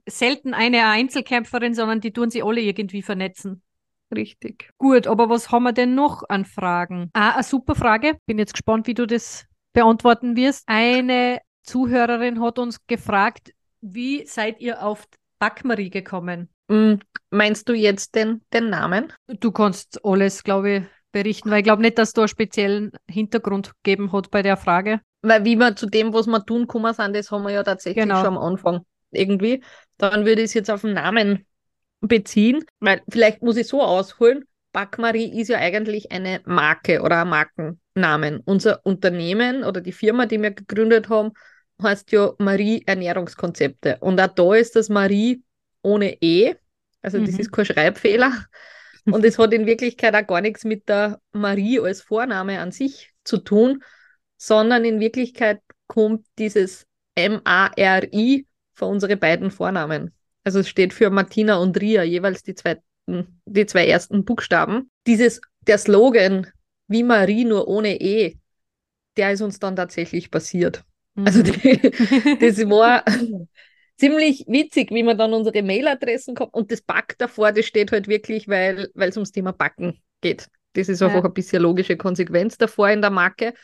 selten eine Einzelkämpferin, sondern die tun sie alle irgendwie vernetzen. Richtig. Gut, aber was haben wir denn noch an Fragen? Ah, eine super Frage. Bin jetzt gespannt, wie du das beantworten wirst. Eine Zuhörerin hat uns gefragt, wie seid ihr auf Backmarie gekommen? Mm, meinst du jetzt den, den Namen? Du kannst alles, glaube ich, berichten, weil ich glaube nicht, dass du einen speziellen Hintergrund gegeben hat bei der Frage. Weil wie wir zu dem, was wir tun, kommen sind, das haben wir ja tatsächlich genau. schon am Anfang irgendwie. Dann würde ich es jetzt auf den Namen beziehen, weil vielleicht muss ich so ausholen. Backmarie ist ja eigentlich eine Marke oder ein Markennamen. Unser Unternehmen oder die Firma, die wir gegründet haben, heißt ja Marie Ernährungskonzepte. Und auch da ist das Marie ohne E. Also mhm. das ist kein Schreibfehler. Und es hat in Wirklichkeit auch gar nichts mit der Marie als Vorname an sich zu tun, sondern in Wirklichkeit kommt dieses M-A-R-I von unseren beiden Vornamen. Also es steht für Martina und Ria, jeweils die, zweiten, die zwei ersten Buchstaben. Dieses, der Slogan, wie Marie nur ohne E, der ist uns dann tatsächlich passiert. Mhm. Also die, das war ziemlich witzig, wie man dann unsere Mailadressen kommt und das Back davor, das steht halt wirklich, weil es ums Thema Backen geht. Das ist einfach ja. ein bisschen logische Konsequenz davor in der Marke.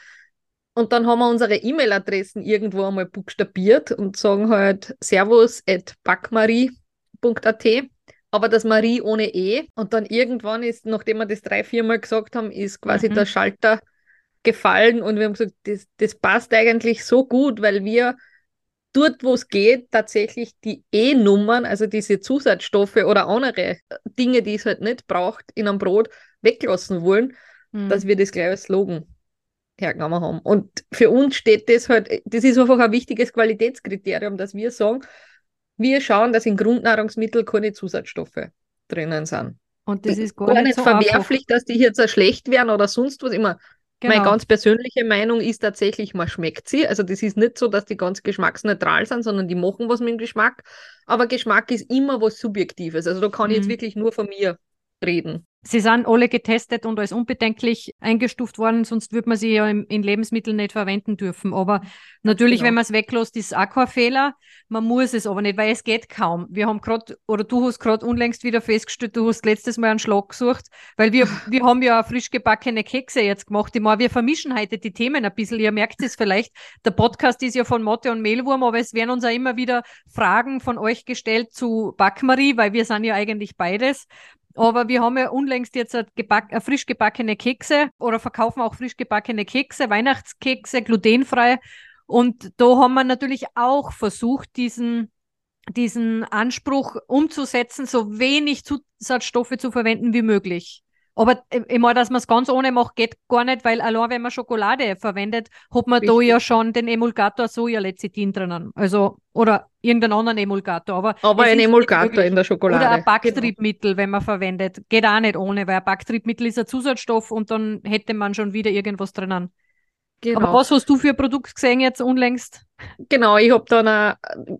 Und dann haben wir unsere E-Mail-Adressen irgendwo einmal buchstabiert und sagen halt servus at backmarie.at, aber das Marie ohne E. Und dann irgendwann ist, nachdem wir das drei, viermal gesagt haben, ist quasi mhm. der Schalter gefallen und wir haben gesagt, das, das passt eigentlich so gut, weil wir dort, wo es geht, tatsächlich die E-Nummern, also diese Zusatzstoffe oder andere Dinge, die es halt nicht braucht, in einem Brot weglassen wollen, mhm. dass wir das gleich als Slogan hergenommen haben. Und für uns steht das halt, das ist einfach ein wichtiges Qualitätskriterium, dass wir sagen, wir schauen, dass in Grundnahrungsmitteln keine Zusatzstoffe drinnen sind. Und das ist gar, gar nicht, so verwerflich, einfach. dass die so schlecht werden oder sonst was immer. Genau. Meine ganz persönliche Meinung ist tatsächlich, man schmeckt sie. Also das ist nicht so, dass die ganz geschmacksneutral sind, sondern die machen was mit dem Geschmack. Aber Geschmack ist immer was Subjektives. Also da kann mhm. ich jetzt mhm. wirklich nur von mir reden. Sie sind alle getestet und als unbedenklich eingestuft worden, sonst würde man sie ja in, in Lebensmitteln nicht verwenden dürfen. Aber natürlich, genau. wenn man es weglässt, ist auch kein Fehler. Man muss es aber nicht, weil es geht kaum. Wir haben gerade, oder du hast gerade unlängst wieder festgestellt, du hast letztes Mal einen Schlag gesucht, weil wir, wir haben ja frisch gebackene Kekse jetzt gemacht. Ich meine, wir vermischen heute die Themen ein bisschen. Ihr merkt es vielleicht. Der Podcast ist ja von Motte und Mehlwurm, aber es werden uns auch immer wieder Fragen von euch gestellt zu Backmarie, weil wir sind ja eigentlich beides. Aber wir haben ja unlängst jetzt geback, frisch gebackene Kekse oder verkaufen auch frisch gebackene Kekse, Weihnachtskekse, glutenfrei. Und da haben wir natürlich auch versucht, diesen, diesen Anspruch umzusetzen, so wenig Zusatzstoffe zu verwenden wie möglich. Aber immer, dass man es ganz ohne macht, geht gar nicht, weil allein wenn man Schokolade verwendet, hat man Richtig. da ja schon den Emulgator Sojalecithin drinnen. Also, oder irgendeinen anderen Emulgator. Aber, aber ein Emulgator in der Schokolade. Oder ein Backtriebmittel, genau. wenn man verwendet. Geht auch nicht ohne, weil ein Backtriebmittel ist ein Zusatzstoff und dann hätte man schon wieder irgendwas drinnen. Genau. Aber was hast du für ein Produkt gesehen jetzt unlängst? Genau, ich habe dann, auch,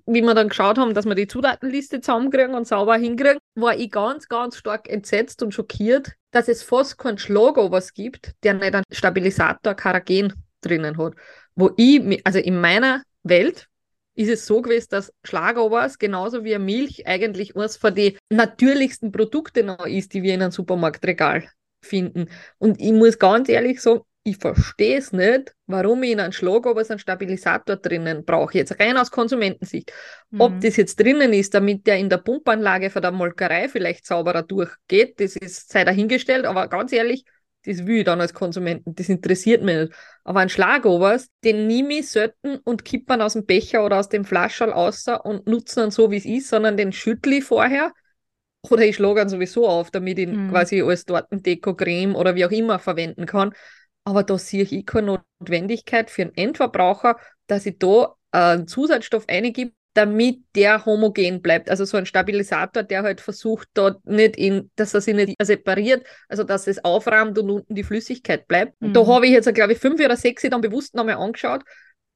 wie wir dann geschaut haben, dass wir die Zutatenliste zusammenkriegen und sauber hinkriegen, war ich ganz, ganz stark entsetzt und schockiert, dass es fast keinen Schlagobers gibt, der nicht einen Stabilisator Karagen drinnen hat. Wo ich, also in meiner Welt ist es so gewesen, dass Schlagobers genauso wie Milch eigentlich eines von den natürlichsten Produkten noch ist, die wir in einem Supermarktregal finden. Und ich muss ganz ehrlich sagen, ich verstehe es nicht, warum ich in einem Schlagobers einen Stabilisator drinnen brauche. Jetzt rein aus Konsumentensicht. Mhm. Ob das jetzt drinnen ist, damit der in der Pumpanlage von der Molkerei vielleicht sauberer durchgeht, das ist sei dahingestellt, aber ganz ehrlich, das will ich dann als Konsumenten, das interessiert mich nicht. Aber ein Schlagobers, den nehme ich selten und kippe aus dem Becher oder aus dem Flaschall außer und nutze ihn so, wie es ist, sondern den schüttle ich vorher, Oder ich schlage ihn sowieso auf, damit ich ihn Mhm. quasi als Tortendeko-Creme oder wie auch immer verwenden kann. Aber da sehe ich keine Notwendigkeit für einen Endverbraucher, dass ich da äh, einen Zusatzstoff eingebe, damit der homogen bleibt. Also so ein Stabilisator, der halt versucht, da nicht in, dass er sich nicht separiert, also dass es aufrahmt und unten die Flüssigkeit bleibt. Mhm. Da habe ich jetzt, glaube ich, fünf oder sechs dann bewusst nochmal angeschaut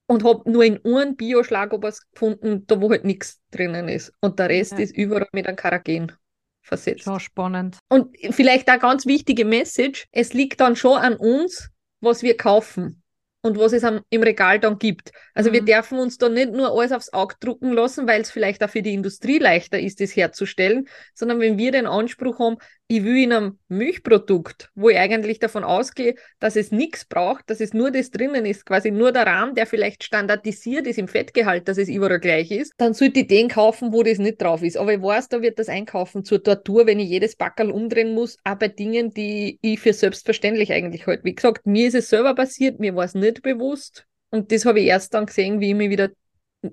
und habe nur in einem Bioschlag was gefunden, da wo halt nichts drinnen ist. Und der Rest Ja. ist überall mit einem Karagen versetzt. Schon spannend. Und vielleicht eine ganz wichtige Message, es liegt dann schon an uns, was wir kaufen und was es am, im Regal dann gibt. Also wir Mhm. dürfen uns da nicht nur alles aufs Auge drucken lassen, weil es vielleicht auch für die Industrie leichter ist, das herzustellen, sondern wenn wir den Anspruch haben, ich will in einem Milchprodukt, wo ich eigentlich davon ausgehe, dass es nichts braucht, dass es nur das drinnen ist, quasi nur der Rahmen, der vielleicht standardisiert ist im Fettgehalt, dass es überall gleich ist, dann sollte ich den kaufen, wo das nicht drauf ist. Aber ich weiß, da wird das Einkaufen zur Tortur, wenn ich jedes Backerl umdrehen muss, auch bei Dingen, die ich für selbstverständlich eigentlich halt. Wie gesagt, mir ist es selber passiert, mir war es nicht bewusst. Und das habe ich erst dann gesehen, wie ich mich wieder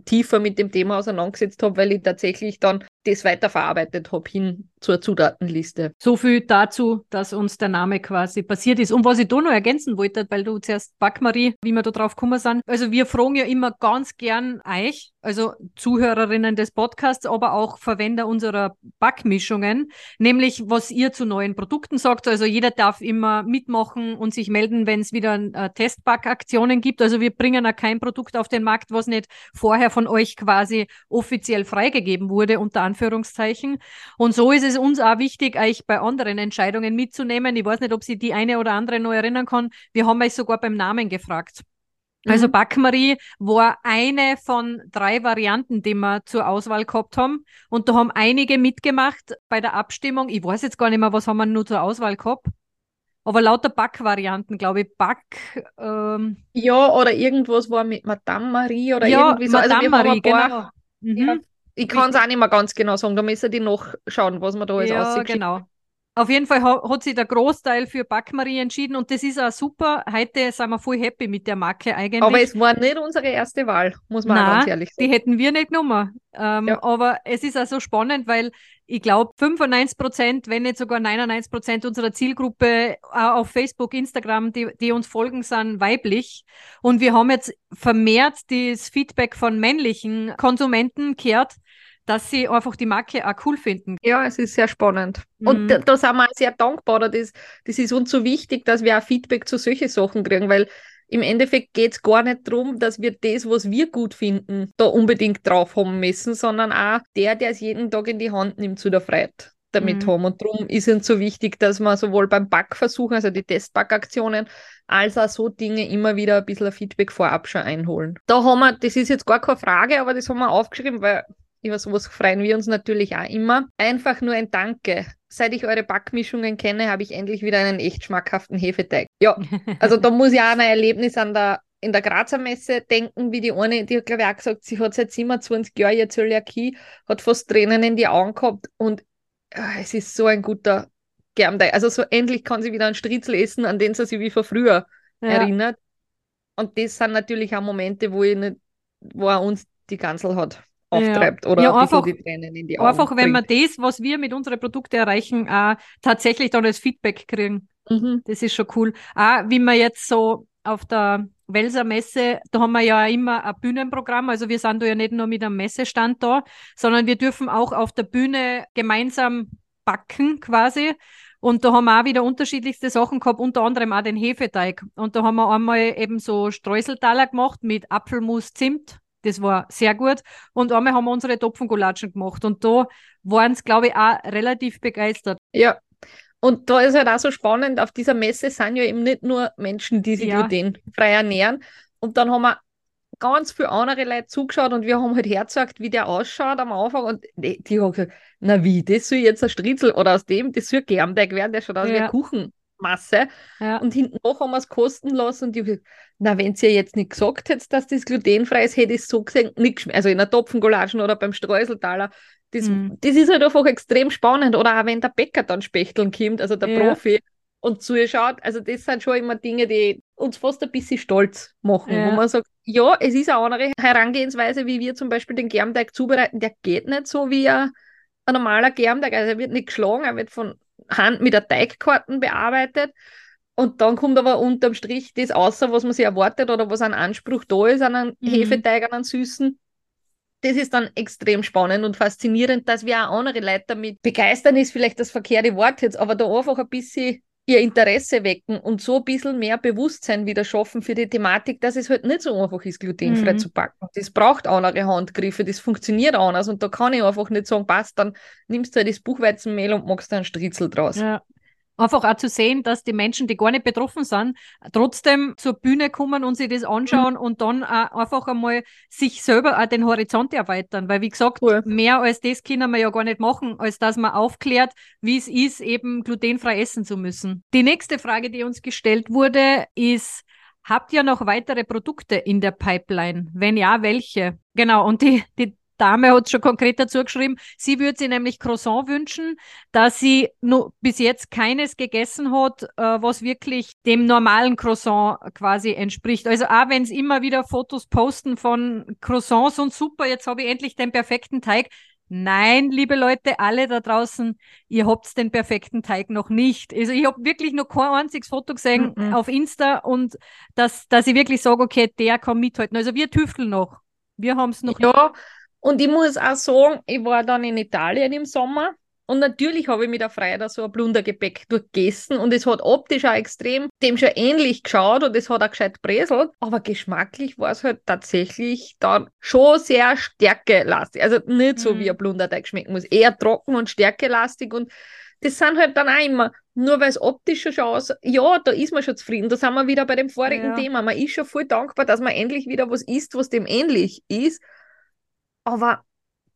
tiefer mit dem Thema auseinandergesetzt habe, weil ich tatsächlich dann das weiterverarbeitet habe hin zur Zutatenliste. So viel dazu, dass uns der Name quasi passiert ist. Und was ich da noch ergänzen wollte, weil du zuerst Backmarie, wie wir da drauf gekommen sind. Also wir fragen ja immer ganz gern euch, also Zuhörerinnen des Podcasts, aber auch Verwender unserer Backmischungen, nämlich was ihr zu neuen Produkten sagt. Also jeder darf immer mitmachen und sich melden, wenn es wieder äh, Testbackaktionen gibt. Also wir bringen auch kein Produkt auf den Markt, was nicht vorher von euch quasi offiziell freigegeben wurde, unter Anführungszeichen. Und so ist es uns auch wichtig, euch bei anderen Entscheidungen mitzunehmen. Ich weiß nicht, ob sie die eine oder andere noch erinnern kann. Wir haben euch sogar beim Namen gefragt. Also Mhm. Backmarie war eine von drei Varianten, die wir zur Auswahl gehabt haben. Und da haben einige mitgemacht bei der Abstimmung. Ich weiß jetzt gar nicht mehr, was haben wir nur zur Auswahl gehabt. Aber lauter Backvarianten, glaube ich. Back, ähm, Ja, oder irgendwas war mit Madame Marie oder ja, irgendwie so. Also Madame haben Marie, genau. Mhm. Ja, Ich kann es auch nicht mehr ganz genau sagen, da müssen die noch schauen, was wir da alles Ja, genau. Auf jeden Fall ha hat sich der Großteil für Backmarie entschieden und das ist auch super. Heute sind wir voll happy mit der Marke eigentlich. Aber es war nicht unsere erste Wahl, muss man auch Nein, ganz ehrlich die sagen. hätten wir nicht genommen. Ähm, Ja. Aber es ist auch so spannend, weil ich glaube, 95 Prozent, wenn nicht sogar 99 Prozent unserer Zielgruppe auch auf Facebook, Instagram, die, die uns folgen, sind weiblich. Und wir haben jetzt vermehrt das Feedback von männlichen Konsumenten gehört, dass sie einfach die Marke auch cool finden. Ja, es ist sehr spannend. Mhm. Und da, da sind wir auch sehr dankbar. Das, das ist uns so wichtig, dass wir auch Feedback zu solchen Sachen kriegen, weil im Endeffekt geht es gar nicht darum, dass wir das, was wir gut finden, da unbedingt drauf haben müssen, sondern auch der, der es jeden Tag in die Hand nimmt, zu der Freude damit Mhm. haben. Und darum ist uns so wichtig, dass wir sowohl beim Backversuchen, also die Testbackaktionen, als auch so Dinge immer wieder ein bisschen Feedback vorab schon einholen. Da haben wir, das ist jetzt gar keine Frage, aber das haben wir aufgeschrieben, weil über sowas freuen wir uns natürlich auch immer. Einfach nur ein Danke. Seit ich eure Backmischungen kenne, habe ich endlich wieder einen echt schmackhaften Hefeteig. Ja, also da muss ich auch an ein Erlebnis an der, in der Grazer Messe denken, wie die eine, die hat glaube ich auch gesagt, sie hat seit 27 Jahren ihr Zöliakie, hat fast Tränen in die Augen gehabt und äh, es ist so ein guter Germteig. Also so endlich kann sie wieder einen Striezel essen, an den sie sich wie von früher Ja. erinnert. Und das sind natürlich auch Momente, wo, ich nicht, wo er uns die Gansel hat auftreibt oder Ja, ein bisschen einfach- die Tränen in die Augen Einfach, wenn wir bringt. das, was wir mit unseren Produkten erreichen, auch tatsächlich dann als Feedback kriegen. Mhm. Das ist schon cool. Auch wie wir jetzt so auf der Welser Messe, da haben wir ja immer ein Bühnenprogramm. Also wir sind da ja nicht nur mit einem Messestand da, sondern wir dürfen auch auf der Bühne gemeinsam backen quasi. Und da haben wir auch wieder unterschiedlichste Sachen gehabt, unter anderem auch den Hefeteig. Und da haben wir einmal eben so Streuseltaler gemacht mit Apfelmus, Zimt. Das war sehr gut. Und einmal haben wir unsere Topfengulatschen gemacht. Und da waren es, glaube ich, auch relativ begeistert. Ja. Und da ist halt auch so spannend, auf dieser Messe sind ja eben nicht nur Menschen, die sich Ja. glutenfrei ernähren. Und dann haben wir ganz viele andere Leute zugeschaut und wir haben halt hergezeigt, wie der ausschaut am Anfang. Und die, die haben gesagt, na wie, das soll jetzt ein Striezel oder aus dem, das soll ein Germteig werden, der schaut aus wie Ja. eine Kuchenmasse. Ja. Und hinten noch haben wir es kosten lassen und haben gesagt, na, wenn ihr jetzt nicht gesagt hättet, dass das glutenfrei ist, hätte ich es so gesehen nicht. Also in der Topfengoulaschen oder beim Streuseltaler. Das, Mhm. das ist halt einfach extrem spannend. Oder auch wenn der Bäcker dann spechteln kommt, also der Ja. Profi, und zuschaut. Also das sind schon immer Dinge, die uns fast ein bisschen stolz machen. Ja. Wo man sagt, ja, es ist eine andere Herangehensweise, wie wir zum Beispiel den Germteig zubereiten. Der geht nicht so wie ein ein normaler Germteig, also er wird nicht geschlagen, er wird von Hand mit der Teigkarten bearbeitet. Und dann kommt aber unterm Strich das außer, was man sich erwartet oder was an Anspruch da ist, an einem mhm. Hefeteig, an einem Süßen. Das ist dann extrem spannend und faszinierend, dass wir auch andere Leute damit begeistern, ist vielleicht das verkehrte Wort jetzt, aber da einfach ein bisschen ihr Interesse wecken und so ein bisschen mehr Bewusstsein wieder schaffen für die Thematik, dass es halt nicht so einfach ist, glutenfrei mhm. zu backen. Das braucht andere Handgriffe, das funktioniert anders und da kann ich einfach nicht sagen, passt, dann nimmst du halt das Buchweizenmehl und machst da einen Stritzel draus. Ja einfach auch zu sehen, dass die Menschen, die gar nicht betroffen sind, trotzdem zur Bühne kommen und sich das anschauen mhm. und dann auch einfach einmal sich selber auch den Horizont erweitern. Weil, wie gesagt, cool. mehr als das können wir ja gar nicht machen, als dass man aufklärt, wie es ist, eben glutenfrei essen zu müssen. Die nächste Frage, die uns gestellt wurde, ist, Habt ihr noch weitere Produkte in der Pipeline? Wenn ja, welche? Genau, und die, die Dame hat schon konkret dazu geschrieben, sie würde sich nämlich Croissant wünschen, da sie nur bis jetzt keines gegessen hat, äh, was wirklich dem normalen Croissant quasi entspricht. Also auch wenn es immer wieder Fotos posten von Croissants und super, jetzt habe ich endlich den perfekten Teig. Nein, liebe Leute, alle da draußen, ihr habt den perfekten Teig noch nicht. Also ich habe wirklich noch kein einziges Foto gesehen mm -mm. auf Insta und dass, dass ich wirklich sage, okay, der kann mithalten. Also wir tüfteln noch. Wir haben es noch. Ja, nicht. Und ich muss auch sagen, ich war dann in Italien im Sommer und natürlich habe ich mit der Freude so ein Blundergebäck durchgegessen und es hat optisch auch extrem dem schon ähnlich geschaut und es hat auch gescheit bräselt, aber geschmacklich war es halt tatsächlich dann schon sehr stärkelastig. Also nicht so mhm. wie ein Blunderteig schmecken muss, eher trocken und stärkelastig und das sind halt dann auch immer, nur weil es optisch schon aus, ja, da ist man schon zufrieden. Da sind wir wieder bei dem vorigen ja. Thema. Man ist schon voll dankbar, dass man endlich wieder was isst, was dem ähnlich ist aber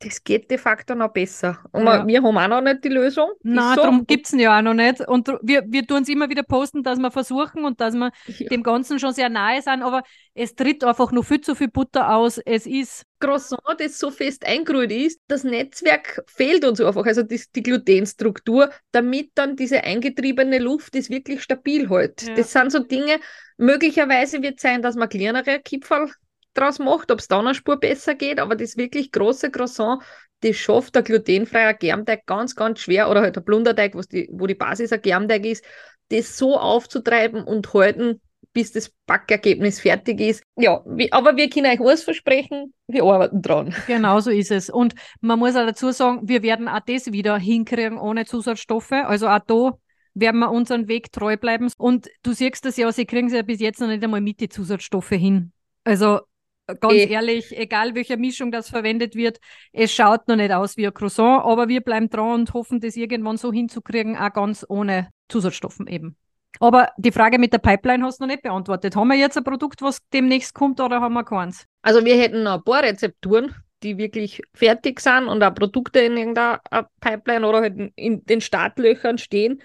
das geht de facto noch besser. Und ja. wir haben auch noch nicht die Lösung. Nein, so. darum gibt es ihn ja auch noch nicht. Und wir, wir tun es immer wieder posten, dass wir versuchen und dass wir ja. dem Ganzen schon sehr nahe sind, aber es tritt einfach noch viel zu viel Butter aus. Es ist. Croissant, das so fest eingerührt ist, das Netzwerk fehlt uns einfach, also die, die Glutenstruktur, damit dann diese eingetriebene Luft das wirklich stabil hält. Ja. Das sind so Dinge, möglicherweise wird es sein, dass man kleinere Kipferl draus macht, ob es dann eine Spur besser geht, aber das wirklich große Croissant, das schafft der glutenfreie Germteig ganz, ganz schwer oder halt der Blunderteig, was die, wo die Basis ein Germteig ist, das so aufzutreiben und halten, bis das Backergebnis fertig ist. Ja, wie, aber wir können euch alles versprechen, wir arbeiten dran. Genau so ist es. Und man muss auch dazu sagen, wir werden auch das wieder hinkriegen ohne Zusatzstoffe. Also auch da werden wir unseren Weg treu bleiben. Und du siehst das ja, sie kriegen es ja bis jetzt noch nicht einmal mit die Zusatzstoffe hin. Also ganz e ehrlich, egal welche Mischung das verwendet wird, es schaut noch nicht aus wie ein Croissant, aber wir bleiben dran und hoffen, das irgendwann so hinzukriegen, auch ganz ohne Zusatzstoffen eben. Aber die Frage mit der Pipeline hast du noch nicht beantwortet. Haben wir jetzt ein Produkt, was demnächst kommt oder haben wir keins? Also wir hätten noch ein paar Rezepturen, die wirklich fertig sind und auch Produkte in irgendeiner Pipeline oder halt in den Startlöchern stehen.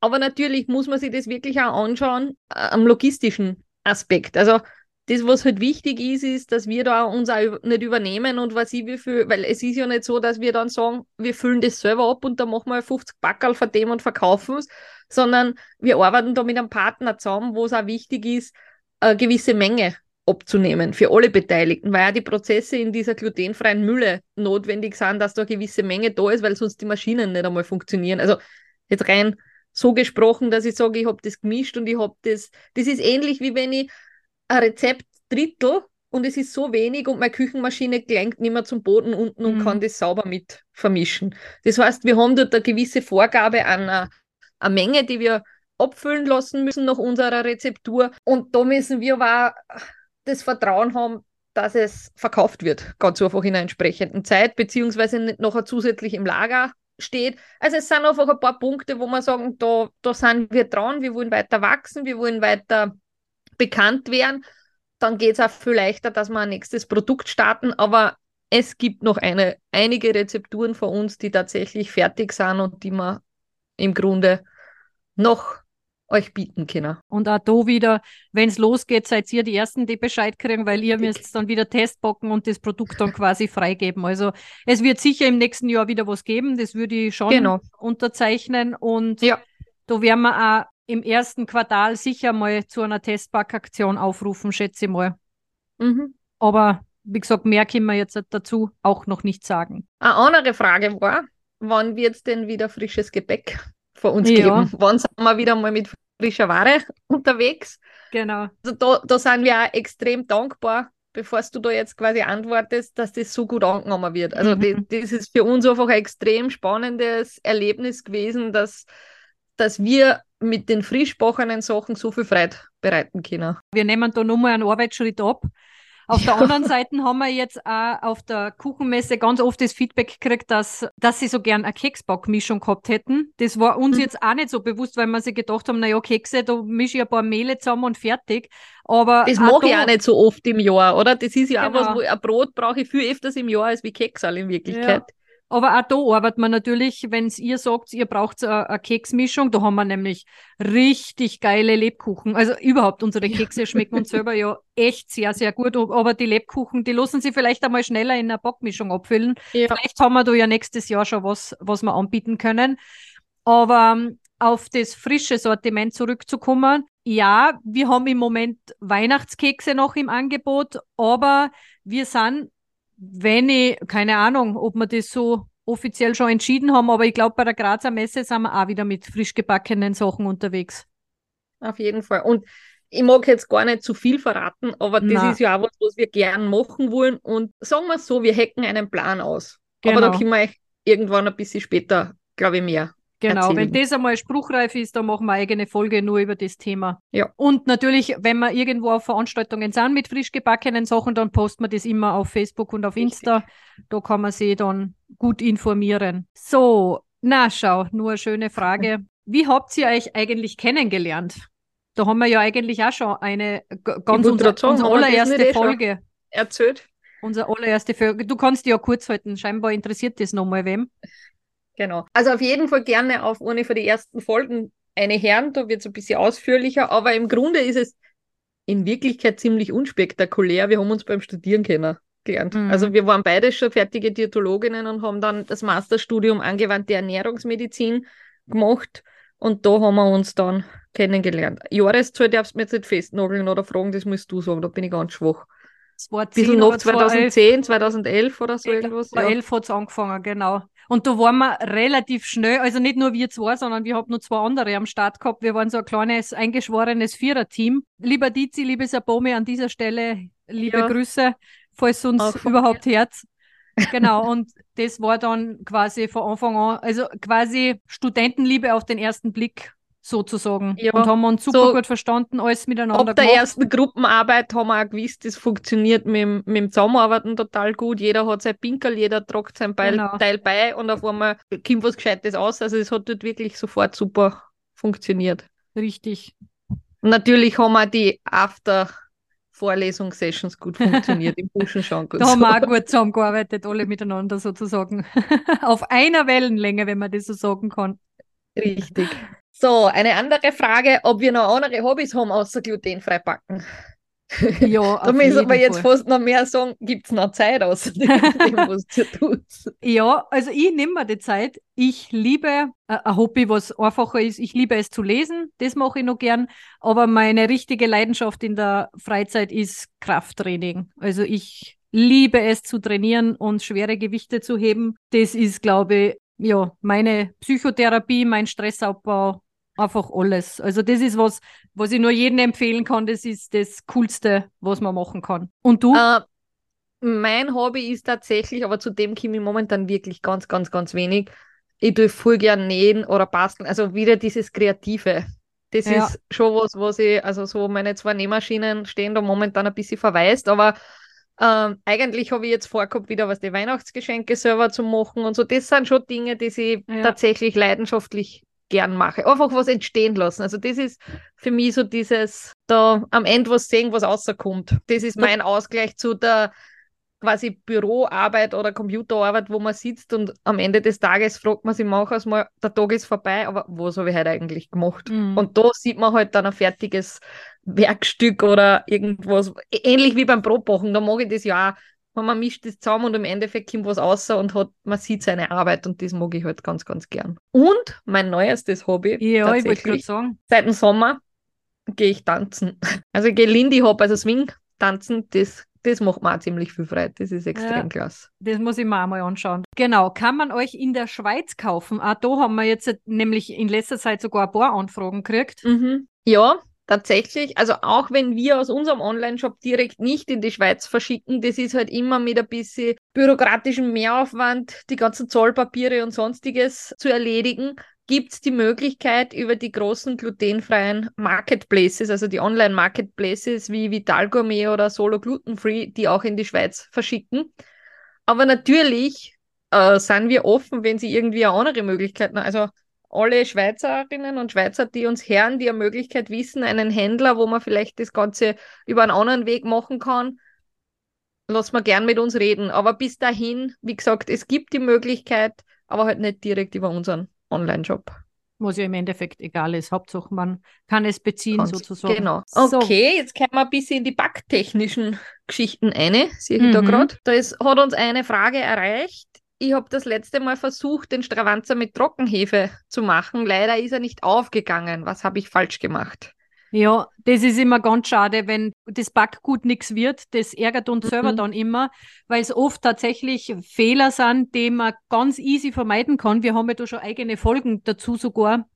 Aber natürlich muss man sich das wirklich auch anschauen äh, am logistischen Aspekt. Also das, was halt wichtig ist, ist, dass wir da uns auch nicht übernehmen und was ich wie viel, weil es ist ja nicht so, dass wir dann sagen, wir füllen das selber ab und dann machen wir 50 Backerl von dem und verkaufen es, sondern wir arbeiten da mit einem Partner zusammen, wo es auch wichtig ist, eine gewisse Menge abzunehmen für alle Beteiligten, weil ja die Prozesse in dieser glutenfreien Mülle notwendig sind, dass da eine gewisse Menge da ist, weil sonst die Maschinen nicht einmal funktionieren. Also jetzt rein so gesprochen, dass ich sage, ich habe das gemischt und ich habe das, das ist ähnlich wie wenn ich ein Rezept Drittel und es ist so wenig und meine Küchenmaschine gelenkt nicht mehr zum Boden unten und mhm. kann das sauber mit vermischen. Das heißt, wir haben dort eine gewisse Vorgabe an eine, eine Menge, die wir abfüllen lassen müssen nach unserer Rezeptur. Und da müssen wir aber das Vertrauen haben, dass es verkauft wird, ganz einfach in einer entsprechenden Zeit, beziehungsweise nicht nachher zusätzlich im Lager steht. Also es sind einfach ein paar Punkte, wo wir sagen, da, da sind wir dran, wir wollen weiter wachsen, wir wollen weiter bekannt werden, dann geht es auch viel leichter, dass wir ein nächstes Produkt starten. Aber es gibt noch eine, einige Rezepturen von uns, die tatsächlich fertig sind und die wir im Grunde noch euch bieten können. Und auch da wieder, wenn es losgeht, seid ihr die Ersten, die Bescheid kriegen, weil ihr müsst dann wieder Testbocken und das Produkt dann quasi freigeben. Also es wird sicher im nächsten Jahr wieder was geben, das würde ich schon genau. unterzeichnen und ja. da werden wir auch im ersten Quartal sicher mal zu einer Testpackaktion aufrufen, schätze ich mal. Mhm. Aber wie gesagt, mehr können wir jetzt dazu auch noch nicht sagen. Eine andere Frage war, wann wird es denn wieder frisches Gebäck von uns Ja. geben? Wann sind wir wieder mal mit frischer Ware unterwegs? Genau. Also da, da sind wir auch extrem dankbar, bevor du da jetzt quasi antwortest, dass das so gut angenommen wird. Also Mhm. das, das ist für uns einfach ein extrem spannendes Erlebnis gewesen, dass, dass wir mit den frisch gebachenen Sachen so viel Freude bereiten können. Wir nehmen da nochmal einen Arbeitsschritt ab. Auf der anderen Seite haben wir jetzt auch auf der Kuchenmesse ganz oft das Feedback gekriegt, dass, dass sie so gern eine Keksbackmischung gehabt hätten. Das war uns Mhm. jetzt auch nicht so bewusst, weil wir sich gedacht haben, naja, Kekse, da mische ich ein paar Mehle zusammen und fertig. Aber Das auch mag ich auch nicht so oft im Jahr, oder? Das ist ja auch Genau. was, wo ein Brot brauche ich viel öfters im Jahr als wie Keksal in Wirklichkeit. Aber auch da arbeitet man natürlich, wenn ihr sagt, ihr braucht eine, Keksmischung, da haben wir nämlich richtig geile Lebkuchen. Also überhaupt unsere Kekse schmecken uns selber ja echt sehr, sehr gut. Aber die Lebkuchen, die lassen sie vielleicht einmal schneller in eine Backmischung abfüllen. Ja. Vielleicht haben wir da ja nächstes Jahr schon was, was wir anbieten können. Aber ähm, auf das frische Sortiment zurückzukommen, ja, wir haben im Moment Weihnachtskekse noch im Angebot, aber wir sind, wenn ich, keine Ahnung, ob wir das so offiziell schon entschieden haben, aber ich glaube, bei der Grazer Messe sind wir auch wieder mit frisch gebackenen Sachen unterwegs. Auf jeden Fall. Und ich mag jetzt gar nicht zu viel verraten, aber das Na. ist ja auch was, was wir gern machen wollen. Und sagen wir es so, wir hacken einen Plan aus. Aber da Genau. können wir euch irgendwann ein bisschen später, glaube ich, mehr. Genau, erzählen. wenn das einmal spruchreif ist, dann machen wir eine eigene Folge nur über das Thema. Ja. Und natürlich, wenn wir irgendwo auf Veranstaltungen sind mit frisch gebackenen Sachen, dann posten wir das immer auf Facebook und auf Richtig. Insta. Da kann man sich dann gut informieren. So, na schau, nur eine schöne Frage. Wie habt ihr euch eigentlich kennengelernt? Da haben wir ja eigentlich auch schon eine ganz unsere, sagen, unsere allererste eh? Folge. Erzählt. Unsere allererste Folge. Du kannst die ja kurz halten. Scheinbar interessiert das nochmal wem. Genau. Also auf jeden Fall gerne auf eine von den ersten Folgen eine Herren, da wird es ein bisschen ausführlicher, aber im Grunde ist es in Wirklichkeit ziemlich unspektakulär. Wir haben uns beim Studieren kennengelernt. Mhm. Also wir waren beide schon fertige Diätologinnen und haben dann das Masterstudium angewandte Ernährungsmedizin gemacht und da haben wir uns dann kennengelernt. Jahreszahl darfst du mir jetzt nicht festnageln oder fragen, das musst du sagen, da bin ich ganz schwach. Es war Ein bisschen 10 nach oder 2011. 2010, 2011 oder so irgendwas. Bei Ja. 11 hat es angefangen, genau. Und da waren wir relativ schnell, also nicht nur wir zwei, sondern wir haben noch zwei andere am Start gehabt. Wir waren so ein kleines, eingeschworenes Vierer-Team. Lieber Dizi, liebe Sabome, an dieser Stelle liebe Ja. Grüße, falls uns Auch überhaupt Herz. Genau, und das war dann quasi von Anfang an, also quasi Studentenliebe auf den ersten Blick sozusagen. Ja, und haben uns super so gut verstanden, alles miteinander Ab der gemacht. ersten Gruppenarbeit haben wir auch gewusst, das funktioniert mit, dem- mit dem Zusammenarbeiten total gut. Jeder hat sein Pinkel, jeder tragt sein Beil, Genau. Teil bei und auf einmal kommt was Gescheites aus. Also es hat dort wirklich sofort super funktioniert. Richtig. Und natürlich haben auch die After-Vorlesungssessions gut funktioniert im Buschenschank und Da haben wir auch gut zusammengearbeitet, alle miteinander sozusagen. Auf einer Wellenlänge, wenn man das so sagen kann. Richtig. So, eine andere Frage, ob wir noch andere Hobbys haben, außer glutenfrei backen. Ja, Da müssen wir jeden jetzt Fall. fast noch mehr sagen, gibt es noch Zeit außer dem, was du tust. Ja, also ich nehme mir die Zeit. Ich liebe äh, ein Hobby, was einfacher ist. Ich liebe es zu lesen. Das mache ich noch gern. Aber meine richtige Leidenschaft in der Freizeit ist Krafttraining. Also ich liebe es zu trainieren und schwere Gewichte zu heben. Das ist, glaube ich, ja, meine Psychotherapie, mein Stressabbau, einfach alles. Also das ist was, was ich nur jedem empfehlen kann. Das ist das Coolste, was man machen kann. Und du? Äh, mein Hobby ist tatsächlich, aber zu dem komme ich momentan wirklich ganz, ganz, ganz wenig. Ich tue voll gern nähen oder basteln. Also wieder dieses Kreative. Das Ja. ist schon was, was ich, also so meine zwei Nähmaschinen stehen da momentan ein bisschen verwaist, aber ähm, eigentlich habe ich jetzt vorgehabt, wieder was die Weihnachtsgeschenke selber zu machen und so. Das sind schon Dinge, die ich Ja. tatsächlich leidenschaftlich gern mache. Einfach was entstehen lassen. Also das ist für mich so dieses, da am Ende was sehen, was rauskommt. Das ist mein Ausgleich zu der quasi Büroarbeit oder Computerarbeit, wo man sitzt und am Ende des Tages fragt man sich manchmal mal, der Tag ist vorbei, aber was habe ich heute eigentlich gemacht? Mhm. Und da sieht man halt dann ein fertiges Werkstück oder irgendwas, ähnlich wie beim Brotbacken, da mag ich das ja auch, wenn man mischt das zusammen und im Endeffekt kommt was raus und hat, man sieht seine Arbeit und das mag ich halt ganz, ganz gern. Und mein neuestes Hobby, ja, ich wollte gerade sagen. seit dem Sommer gehe ich tanzen. Also ich gehe Lindy Hop, also Swing tanzen, das das macht mir auch ziemlich viel Freude. Das ist extrem ja, klasse. Das muss ich mir auch mal anschauen. Genau, kann man euch in der Schweiz kaufen? Auch da haben wir jetzt nämlich in letzter Zeit sogar ein paar Anfragen gekriegt. Mhm. Ja, tatsächlich, also auch wenn wir aus unserem Online-Shop direkt nicht in die Schweiz verschicken, das ist halt immer mit ein bisschen bürokratischem Mehraufwand, die ganzen Zollpapiere und sonstiges zu erledigen, gibt es die Möglichkeit über die großen glutenfreien Marketplaces, also die Online-Marketplaces wie Vital Gourmet oder Solo Gluten Free, die auch in die Schweiz verschicken. Aber natürlich äh, sind wir offen, wenn sie irgendwie andere Möglichkeiten, also alle Schweizerinnen und Schweizer, die uns hören, die eine Möglichkeit wissen, einen Händler, wo man vielleicht das Ganze über einen anderen Weg machen kann, lass mal gern mit uns reden. Aber bis dahin, wie gesagt, es gibt die Möglichkeit, aber halt nicht direkt über unseren Online-Shop. Was ja im Endeffekt egal ist. Hauptsache, man kann es beziehen Kannst, sozusagen. Genau. Okay, so. jetzt kommen wir ein bisschen in die backtechnischen Geschichten eine. Sehe ich mhm. da gerade. Da ist, hat uns eine Frage erreicht ich habe das letzte Mal versucht, den Stravanzer mit Trockenhefe zu machen. Leider ist er nicht aufgegangen. Was habe ich falsch gemacht? Ja, das ist immer ganz schade, wenn das Backgut nichts wird. Das ärgert uns mhm. selber dann immer, weil es oft tatsächlich Fehler sind, die man ganz easy vermeiden kann. Wir haben ja da schon eigene Folgen dazu sogar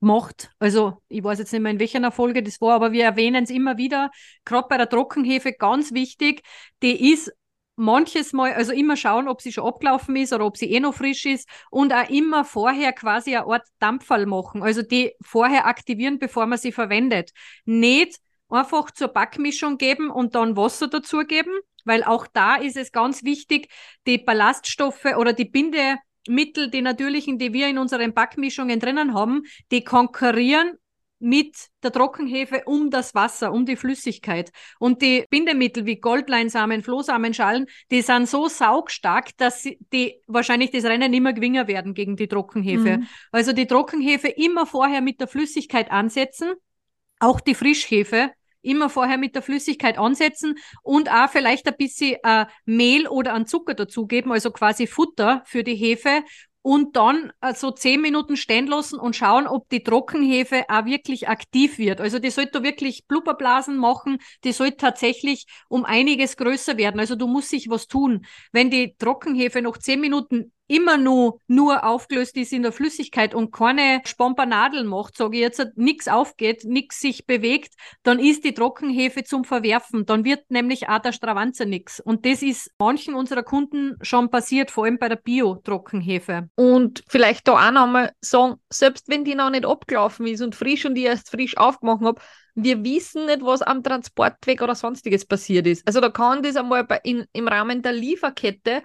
gemacht. Also ich weiß jetzt nicht mehr, in welcher Folge das war, aber wir erwähnen es immer wieder. Gerade bei der Trockenhefe ganz wichtig. Die ist manches Mal, also immer schauen, ob sie schon abgelaufen ist oder ob sie eh noch frisch ist und auch immer vorher quasi eine Art Dampfall machen. Also die vorher aktivieren, bevor man sie verwendet. Nicht einfach zur Backmischung geben und dann Wasser dazugeben, weil auch da ist es ganz wichtig, die Ballaststoffe oder die Bindemittel, die natürlichen, die wir in unseren Backmischungen drinnen haben, die konkurrieren mit der Trockenhefe um das Wasser, um die Flüssigkeit. Und die Bindemittel wie Goldleinsamen, Flohsamenschalen, die sind so saugstark, dass die wahrscheinlich das Rennen immer gewinnen werden gegen die Trockenhefe. Mhm. Also die Trockenhefe immer vorher mit der Flüssigkeit ansetzen, auch die Frischhefe immer vorher mit der Flüssigkeit ansetzen und auch vielleicht ein bisschen äh, Mehl oder an Zucker dazugeben, also quasi Futter für die Hefe und dann äh, so zehn Minuten stehen lassen und schauen, ob die Trockenhefe auch wirklich aktiv wird. Also die sollte wirklich Blubberblasen machen, die sollte tatsächlich um einiges größer werden. Also du musst sich was tun. Wenn die Trockenhefe noch zehn Minuten immer nur, nur aufgelöst ist in der Flüssigkeit und keine Spompernadeln macht, sage ich jetzt, nichts aufgeht, nichts sich bewegt, dann ist die Trockenhefe zum Verwerfen. Dann wird nämlich auch der Stravanzer nichts. Und das ist manchen unserer Kunden schon passiert, vor allem bei der Bio-Trockenhefe. Und vielleicht da auch nochmal sagen, selbst wenn die noch nicht abgelaufen ist und frisch und ich erst frisch aufgemacht habe, wir wissen nicht, was am Transportweg oder sonstiges passiert ist. Also da kann das einmal bei, in, im Rahmen der Lieferkette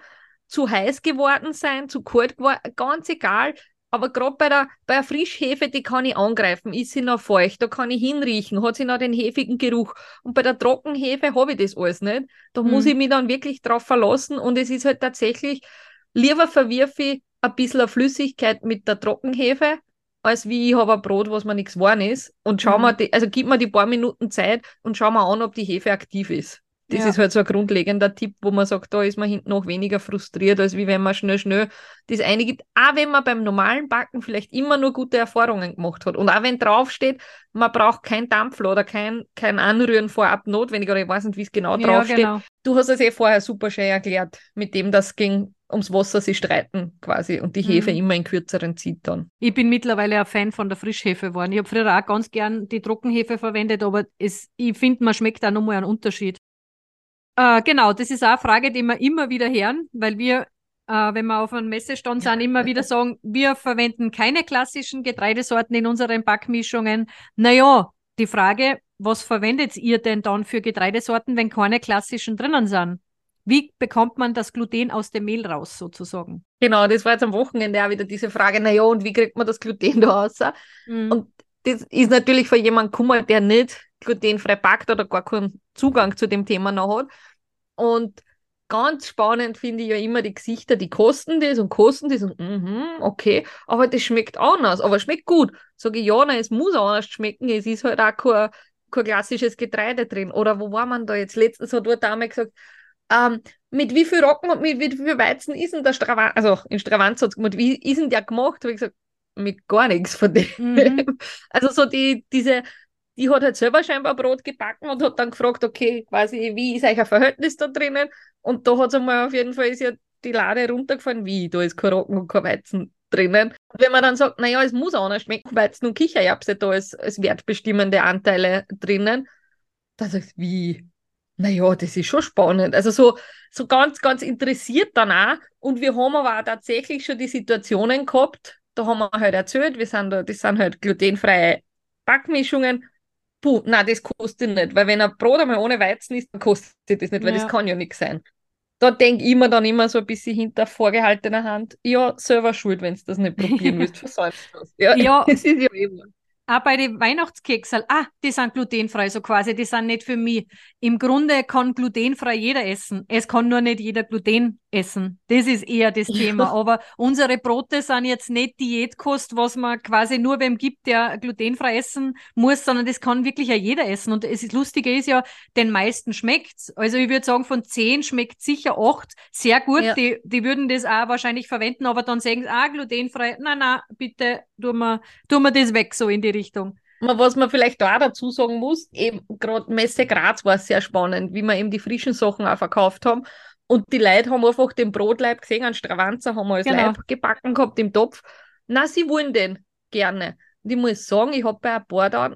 zu heiß geworden sein, zu kalt geworden, ganz egal. Aber gerade bei der, bei der Frischhefe, die kann ich angreifen. Ist sie noch feucht? Da kann ich hinriechen. Hat sie noch den hefigen Geruch? Und bei der Trockenhefe habe ich das alles nicht. Da mhm. muss ich mich dann wirklich drauf verlassen. Und es ist halt tatsächlich, lieber verwirfe ich ein bisschen Flüssigkeit mit der Trockenhefe, als wie ich habe ein Brot, was mir nichts geworden ist. Und schau mhm. mal, also gib mir die paar Minuten Zeit und schau mal an, ob die Hefe aktiv ist. Das ja. ist halt so ein grundlegender Tipp, wo man sagt, da ist man hinten noch weniger frustriert, als wie wenn man schnell, schnell das eine gibt. Auch wenn man beim normalen Backen vielleicht immer nur gute Erfahrungen gemacht hat. Und auch wenn draufsteht, man braucht kein Dampfler oder kein, kein Anrühren vorab notwendig, oder ich weiß nicht, wie es genau ja, draufsteht. Genau. Du hast es eh vorher super schön erklärt, mit dem das ging ums Wasser sie streiten quasi und die Hefe mhm. immer in kürzeren zieht dann. Ich bin mittlerweile ein Fan von der Frischhefe geworden. Ich habe früher auch ganz gern die Trockenhefe verwendet, aber es, ich finde, man schmeckt auch nochmal einen Unterschied. Äh, genau, das ist auch eine Frage, die wir immer wieder hören, weil wir, äh, wenn wir auf einem Messestand sind, immer wieder sagen, wir verwenden keine klassischen Getreidesorten in unseren Backmischungen. Naja, die Frage, was verwendet ihr denn dann für Getreidesorten, wenn keine klassischen drinnen sind? Wie bekommt man das Gluten aus dem Mehl raus, sozusagen? Genau, das war jetzt am Wochenende auch wieder diese Frage, naja, und wie kriegt man das Gluten da raus? Mhm. Und das ist natürlich für jemanden gekommen, der nicht glutenfrei backt oder gar keinen Zugang zu dem Thema noch hat. Und ganz spannend finde ich ja immer die Gesichter, die kosten das und kosten das und mm okay, aber das schmeckt anders, aber schmeckt gut. Sage ich, ja, nein, es muss anders schmecken, es ist halt auch kein, kein klassisches Getreide drin. Oder wo war man da jetzt? Letztens hat eine Dame gesagt, ähm, mit wie viel Rocken und mit wie viel Weizen ist denn der Stravanz, also in Stravanz hat gemacht, wie ist denn der gemacht? Habe ich gesagt, mit gar nichts von dem. Mhm. Also so die, diese, die hat halt selber scheinbar Brot gebacken und hat dann gefragt, okay, quasi, wie ist euch ein Verhältnis da drinnen? Und da hat sie mal auf jeden Fall ist ja die Lade runtergefallen, wie, da ist kein Roggen und kein Weizen drinnen. Wenn man dann sagt, naja, es muss anders schmecken, Weizen und Kichererbse da als, als wertbestimmende Anteile drinnen, da sagt wie, naja, das ist schon spannend. Also so, so ganz, ganz interessiert dann auch. Und wir haben aber auch tatsächlich schon die Situationen gehabt, da haben wir halt erzählt, wir sind da, das sind halt glutenfreie Backmischungen. Puh, nein, das kostet nicht, weil wenn ein Brot einmal ohne Weizen ist, dann kostet das nicht, weil ja. das kann ja nichts sein. Da denke ich mir dann immer so ein bisschen hinter vorgehaltener Hand, ja, selber schuld, wenn du das nicht probieren willst, versäumst du Ja, ja, das ist ja immer auch bei den Weihnachtskeksen, ah, die sind glutenfrei, so quasi, die sind nicht für mich. Im Grunde kann glutenfrei jeder essen. Es kann nur nicht jeder Gluten essen. Das ist eher das Thema. Aber unsere Brote sind jetzt nicht Diätkost, was man quasi nur wem gibt, der glutenfrei essen muss, sondern das kann wirklich ja jeder essen. Und das Lustige ist ja, den meisten schmeckt's. Also ich würde sagen, von zehn schmeckt sicher acht sehr gut. Ja. Die, die würden das auch wahrscheinlich verwenden, aber dann sagen sie, ah, glutenfrei, na, na, bitte, tun wir, tun wir das weg, so in die Richtung. Was man vielleicht da dazu sagen muss, eben gerade Messe Graz war sehr spannend, wie wir eben die frischen Sachen auch verkauft haben. Und die Leute haben einfach den Brotleib gesehen, einen Stravanzer haben wir als genau. Leib gebacken gehabt im Topf. Na, sie wollen den gerne. Und ich muss sagen, ich habe bei ein paar dann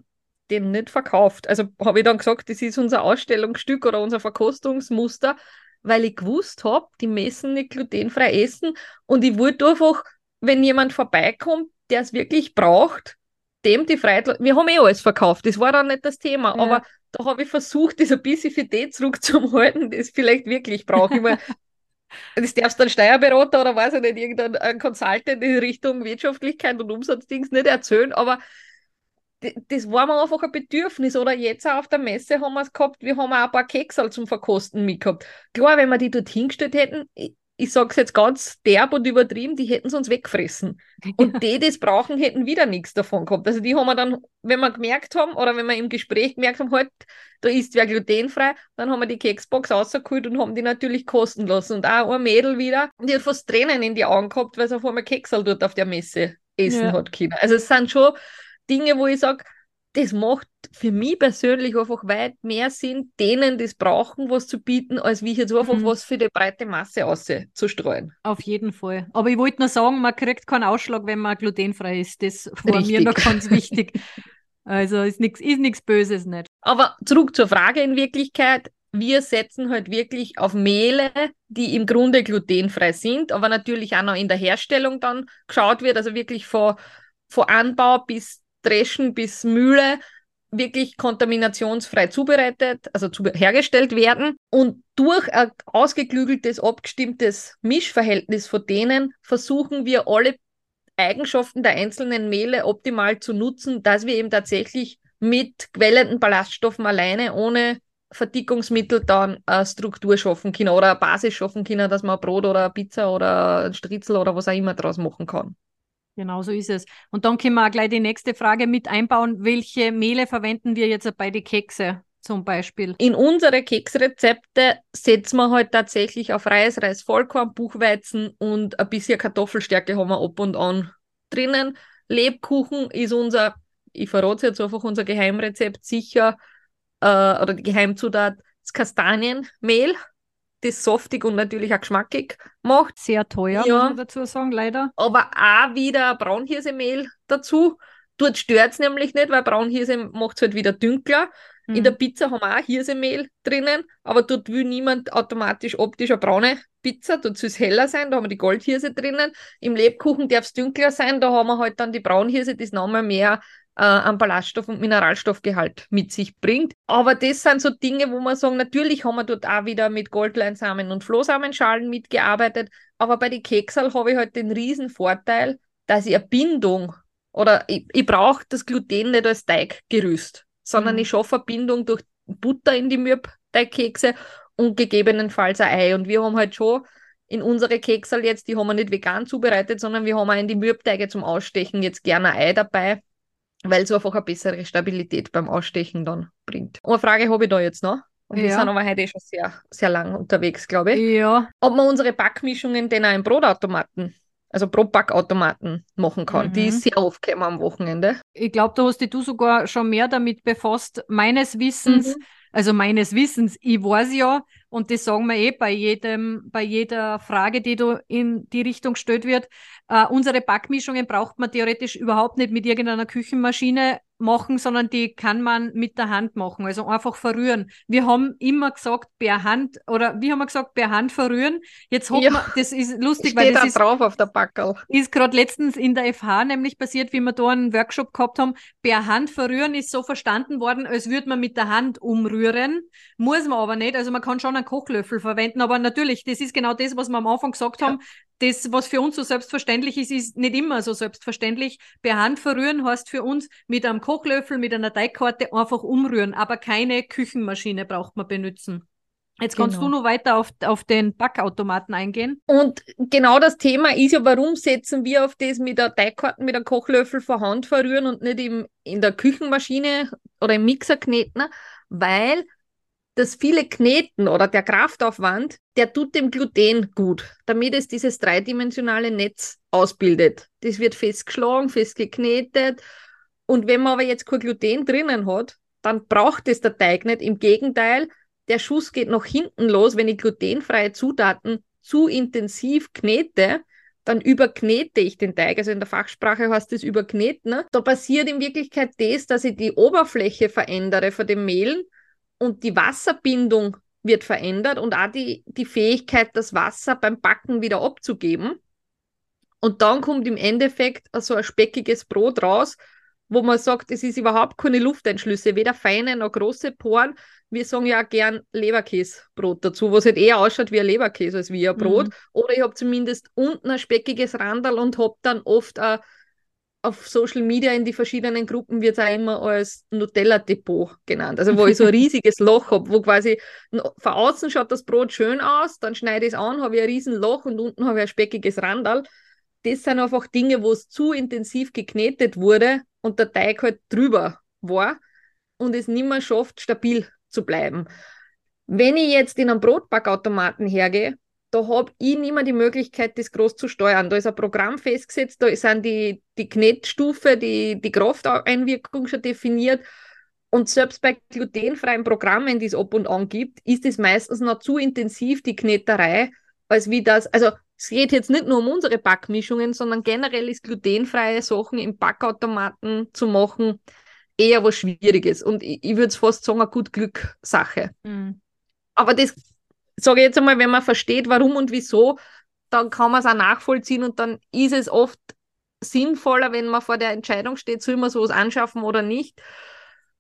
den nicht verkauft. Also habe ich dann gesagt, das ist unser Ausstellungsstück oder unser Verkostungsmuster, weil ich gewusst habe, die messen nicht glutenfrei essen. Und ich wollte einfach, wenn jemand vorbeikommt, der es wirklich braucht, dem die Freiheit, wir haben eh alles verkauft, das war dann nicht das Thema, ja. aber da habe ich versucht, das ein bisschen für den zurückzuhalten, das vielleicht wirklich brauche. Ich mein, das darfst du dann Steuerberater oder weiß ich nicht, irgendein Consultant in Richtung Wirtschaftlichkeit und Umsatzdings nicht erzählen, aber das war mir einfach ein Bedürfnis. Oder jetzt auch auf der Messe haben wir es gehabt, wir haben auch ein paar Keksal zum Verkosten mitgehabt. Klar, wenn wir die dort hingestellt hätten, ich sage es jetzt ganz derb und übertrieben, die hätten es uns weggefressen. Und die, die es brauchen, hätten wieder nichts davon gehabt. Also die haben wir dann, wenn wir gemerkt haben oder wenn wir im Gespräch gemerkt haben, halt, da ist wer glutenfrei, dann haben wir die Keksbox rausgeholt und haben die natürlich kosten lassen. Und auch ein Mädel wieder, die hat fast Tränen in die Augen gehabt, weil sie auf einmal Keksal dort auf der Messe essen ja. hat können. Also es sind schon Dinge, wo ich sage, das macht für mich persönlich einfach weit mehr Sinn, denen das brauchen, was zu bieten, als wie jetzt einfach mhm. was für die breite Masse auszustreuen. Auf jeden Fall. Aber ich wollte nur sagen, man kriegt keinen Ausschlag, wenn man glutenfrei ist. Das war Richtig. mir noch ganz wichtig. Also ist nichts ist Böses nicht. Aber zurück zur Frage in Wirklichkeit. Wir setzen halt wirklich auf Mehle, die im Grunde glutenfrei sind, aber natürlich auch noch in der Herstellung dann geschaut wird, also wirklich von, von Anbau bis Dreschen bis Mühle wirklich kontaminationsfrei zubereitet, also zu, hergestellt werden. Und durch ein ausgeklügeltes, abgestimmtes Mischverhältnis von denen versuchen wir alle Eigenschaften der einzelnen Mehle optimal zu nutzen, dass wir eben tatsächlich mit quellenden Ballaststoffen alleine ohne Verdickungsmittel dann eine Struktur schaffen können oder eine Basis schaffen können, dass man ein Brot oder eine Pizza oder ein Stritzel oder was auch immer draus machen kann. Genau so ist es. Und dann können wir auch gleich die nächste Frage mit einbauen. Welche Mehle verwenden wir jetzt bei den Kekse zum Beispiel? In unsere Keksrezepte setzen wir halt tatsächlich auf Reis, Reis, Vollkorn, Buchweizen und ein bisschen Kartoffelstärke haben wir ab und an drinnen. Lebkuchen ist unser, ich verrate jetzt einfach unser Geheimrezept sicher, äh, oder die Geheimzutat, das Kastanienmehl das saftig und natürlich auch geschmackig macht. Sehr teuer, ja. muss man dazu sagen, leider. Aber auch wieder Braunhirsemehl dazu. Dort stört es nämlich nicht, weil Braunhirse macht es halt wieder dünkler. Mhm. In der Pizza haben wir auch Hirsemehl drinnen, aber dort will niemand automatisch optisch eine braune Pizza. Dort soll es heller sein, da haben wir die Goldhirse drinnen. Im Lebkuchen darf es dünkler sein, da haben wir halt dann die Braunhirse, die ist nochmal mehr äh, an Ballaststoff- und Mineralstoffgehalt mit sich bringt. Aber das sind so Dinge, wo man sagen, natürlich haben wir dort auch wieder mit Goldleinsamen und Flohsamenschalen mitgearbeitet, aber bei den Keksal habe ich halt den riesen Vorteil, dass ich eine Bindung oder ich, ich brauche das Gluten nicht als Teiggerüst, sondern mhm. ich schaffe eine Bindung durch Butter in die Mürbteigkekse und gegebenenfalls ein Ei. Und wir haben halt schon in unsere Keksal jetzt, die haben wir nicht vegan zubereitet, sondern wir haben auch in die Mürbteige zum Ausstechen jetzt gerne ein Ei dabei weil es einfach eine bessere Stabilität beim Ausstechen dann bringt. Eine Frage habe ich da jetzt noch. Und ja. wir sind aber heute eh schon sehr, sehr lang unterwegs, glaube ich. Ja. Ob wir unsere Backmischungen denn auch im Brotautomaten also Propackautomaten machen kann. Mhm. Die ist sehr oft gekommen am Wochenende. Ich glaube, da hast dich du sogar schon mehr damit befasst. Meines Wissens, mhm. Also meines Wissens, ich weiß ja, und das sagen wir eh bei jedem, bei jeder Frage, die du in die Richtung gestellt wird, äh, unsere Backmischungen braucht man theoretisch überhaupt nicht mit irgendeiner Küchenmaschine machen, sondern die kann man mit der Hand machen, also einfach verrühren. Wir haben immer gesagt, per Hand oder wir haben gesagt, per Hand verrühren. Jetzt hat ja, das ist lustig, weil das da ist drauf auf der Backel. Ist gerade letztens in der FH nämlich passiert, wie wir da einen Workshop gehabt haben. Per Hand verrühren ist so verstanden worden, als würde man mit der Hand umrühren. Muss man aber nicht. Also man kann schon einen Kochlöffel verwenden, aber natürlich, das ist genau das, was wir am Anfang gesagt ja. haben. Das, was für uns so selbstverständlich ist, ist nicht immer so selbstverständlich. Per Hand verrühren heißt für uns mit einem Kochlöffel, mit einer Teigkarte einfach umrühren, aber keine Küchenmaschine braucht man benutzen. Jetzt kannst genau. du noch weiter auf, auf den Backautomaten eingehen. Und genau das Thema ist ja, warum setzen wir auf das mit der Teigkarten, mit einem Kochlöffel vor Hand verrühren und nicht im, in der Küchenmaschine oder im Mixer kneten? Weil das viele Kneten oder der Kraftaufwand, der tut dem Gluten gut, damit es dieses dreidimensionale Netz ausbildet. Das wird festgeschlagen, festgeknetet. Und wenn man aber jetzt kein Gluten drinnen hat, dann braucht es der Teig nicht. Im Gegenteil, der Schuss geht nach hinten los, wenn ich glutenfreie Zutaten zu intensiv knete, dann überknete ich den Teig. Also in der Fachsprache heißt das überkneten. Ne? Da passiert in Wirklichkeit das, dass ich die Oberfläche verändere von dem Mehlen und die Wasserbindung wird verändert und auch die, die Fähigkeit, das Wasser beim Backen wieder abzugeben. Und dann kommt im Endeffekt so ein speckiges Brot raus, wo man sagt, es ist überhaupt keine Lufteinschlüsse, weder feine noch große Poren. Wir sagen ja auch gern Leberkäsebrot dazu, was halt eher ausschaut wie ein Leberkäse als wie ein Brot. Mhm. Oder ich habe zumindest unten ein speckiges Randal und habe dann oft ein auf Social Media in die verschiedenen Gruppen wird es auch immer als Nutella-Depot genannt. Also wo ich so ein riesiges Loch habe, wo quasi von außen schaut das Brot schön aus, dann schneide ich es an, habe ich ein riesen Loch und unten habe ich ein speckiges Randal. Das sind einfach Dinge, wo es zu intensiv geknetet wurde und der Teig halt drüber war und es nicht mehr schafft, stabil zu bleiben. Wenn ich jetzt in einen Brotbackautomaten hergehe da habe ich nicht mehr die Möglichkeit, das groß zu steuern. Da ist ein Programm festgesetzt, da sind die, die Knetstufe, die, die Krafteinwirkung schon definiert. Und selbst bei glutenfreien Programmen, die es ab und an gibt, ist es meistens noch zu intensiv, die Kneterei, als wie das, also es geht jetzt nicht nur um unsere Backmischungen, sondern generell ist glutenfreie Sachen im Backautomaten zu machen eher was Schwieriges. Und ich, ich würde fast sagen, eine gut Glück-Sache. Mhm. Aber das sage ich jetzt einmal, wenn man versteht, warum und wieso, dann kann man es auch nachvollziehen und dann ist es oft sinnvoller, wenn man vor der Entscheidung steht, soll man sowas anschaffen oder nicht.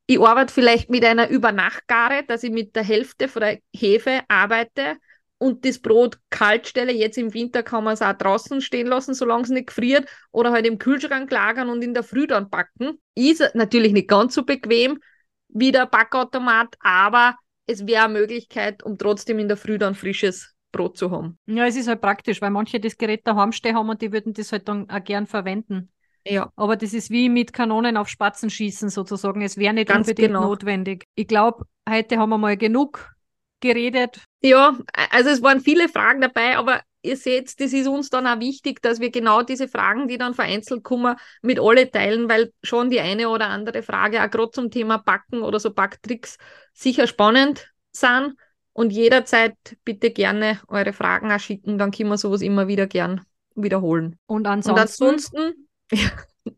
Ich arbeite vielleicht mit einer Übernachtgare, dass ich mit der Hälfte von der Hefe arbeite und das Brot kalt stelle. Jetzt im Winter kann man es auch draußen stehen lassen, solange es nicht friert, oder halt im Kühlschrank lagern und in der Früh dann backen. Ist natürlich nicht ganz so bequem wie der Backautomat, aber es wäre eine Möglichkeit, um trotzdem in der Früh dann frisches Brot zu haben. Ja, es ist halt praktisch, weil manche das Gerät daheim stehen haben und die würden das halt dann auch gern verwenden. Ja. Aber das ist wie mit Kanonen auf Spatzen schießen sozusagen. Es wäre nicht Ganz unbedingt genau. notwendig. Ich glaube, heute haben wir mal genug geredet. Ja, also es waren viele Fragen dabei, aber ihr seht, das ist uns dann auch wichtig, dass wir genau diese Fragen, die dann vereinzelt kommen, mit alle teilen, weil schon die eine oder andere Frage, auch gerade zum Thema Backen oder so Backtricks, sicher spannend sind. Und jederzeit bitte gerne eure Fragen auch schicken, dann können wir sowas immer wieder gern wiederholen. Und ansonsten, Und ansonsten ja,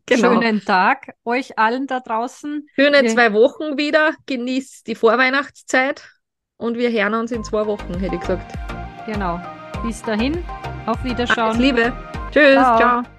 genau. schönen Tag euch allen da draußen. Schöne wir zwei Wochen wieder. Genießt die Vorweihnachtszeit und wir hören uns in zwei Wochen, hätte ich gesagt. Genau. Bis dahin, auf Wiederschauen. Alles Liebe. Tschüss, ciao. ciao.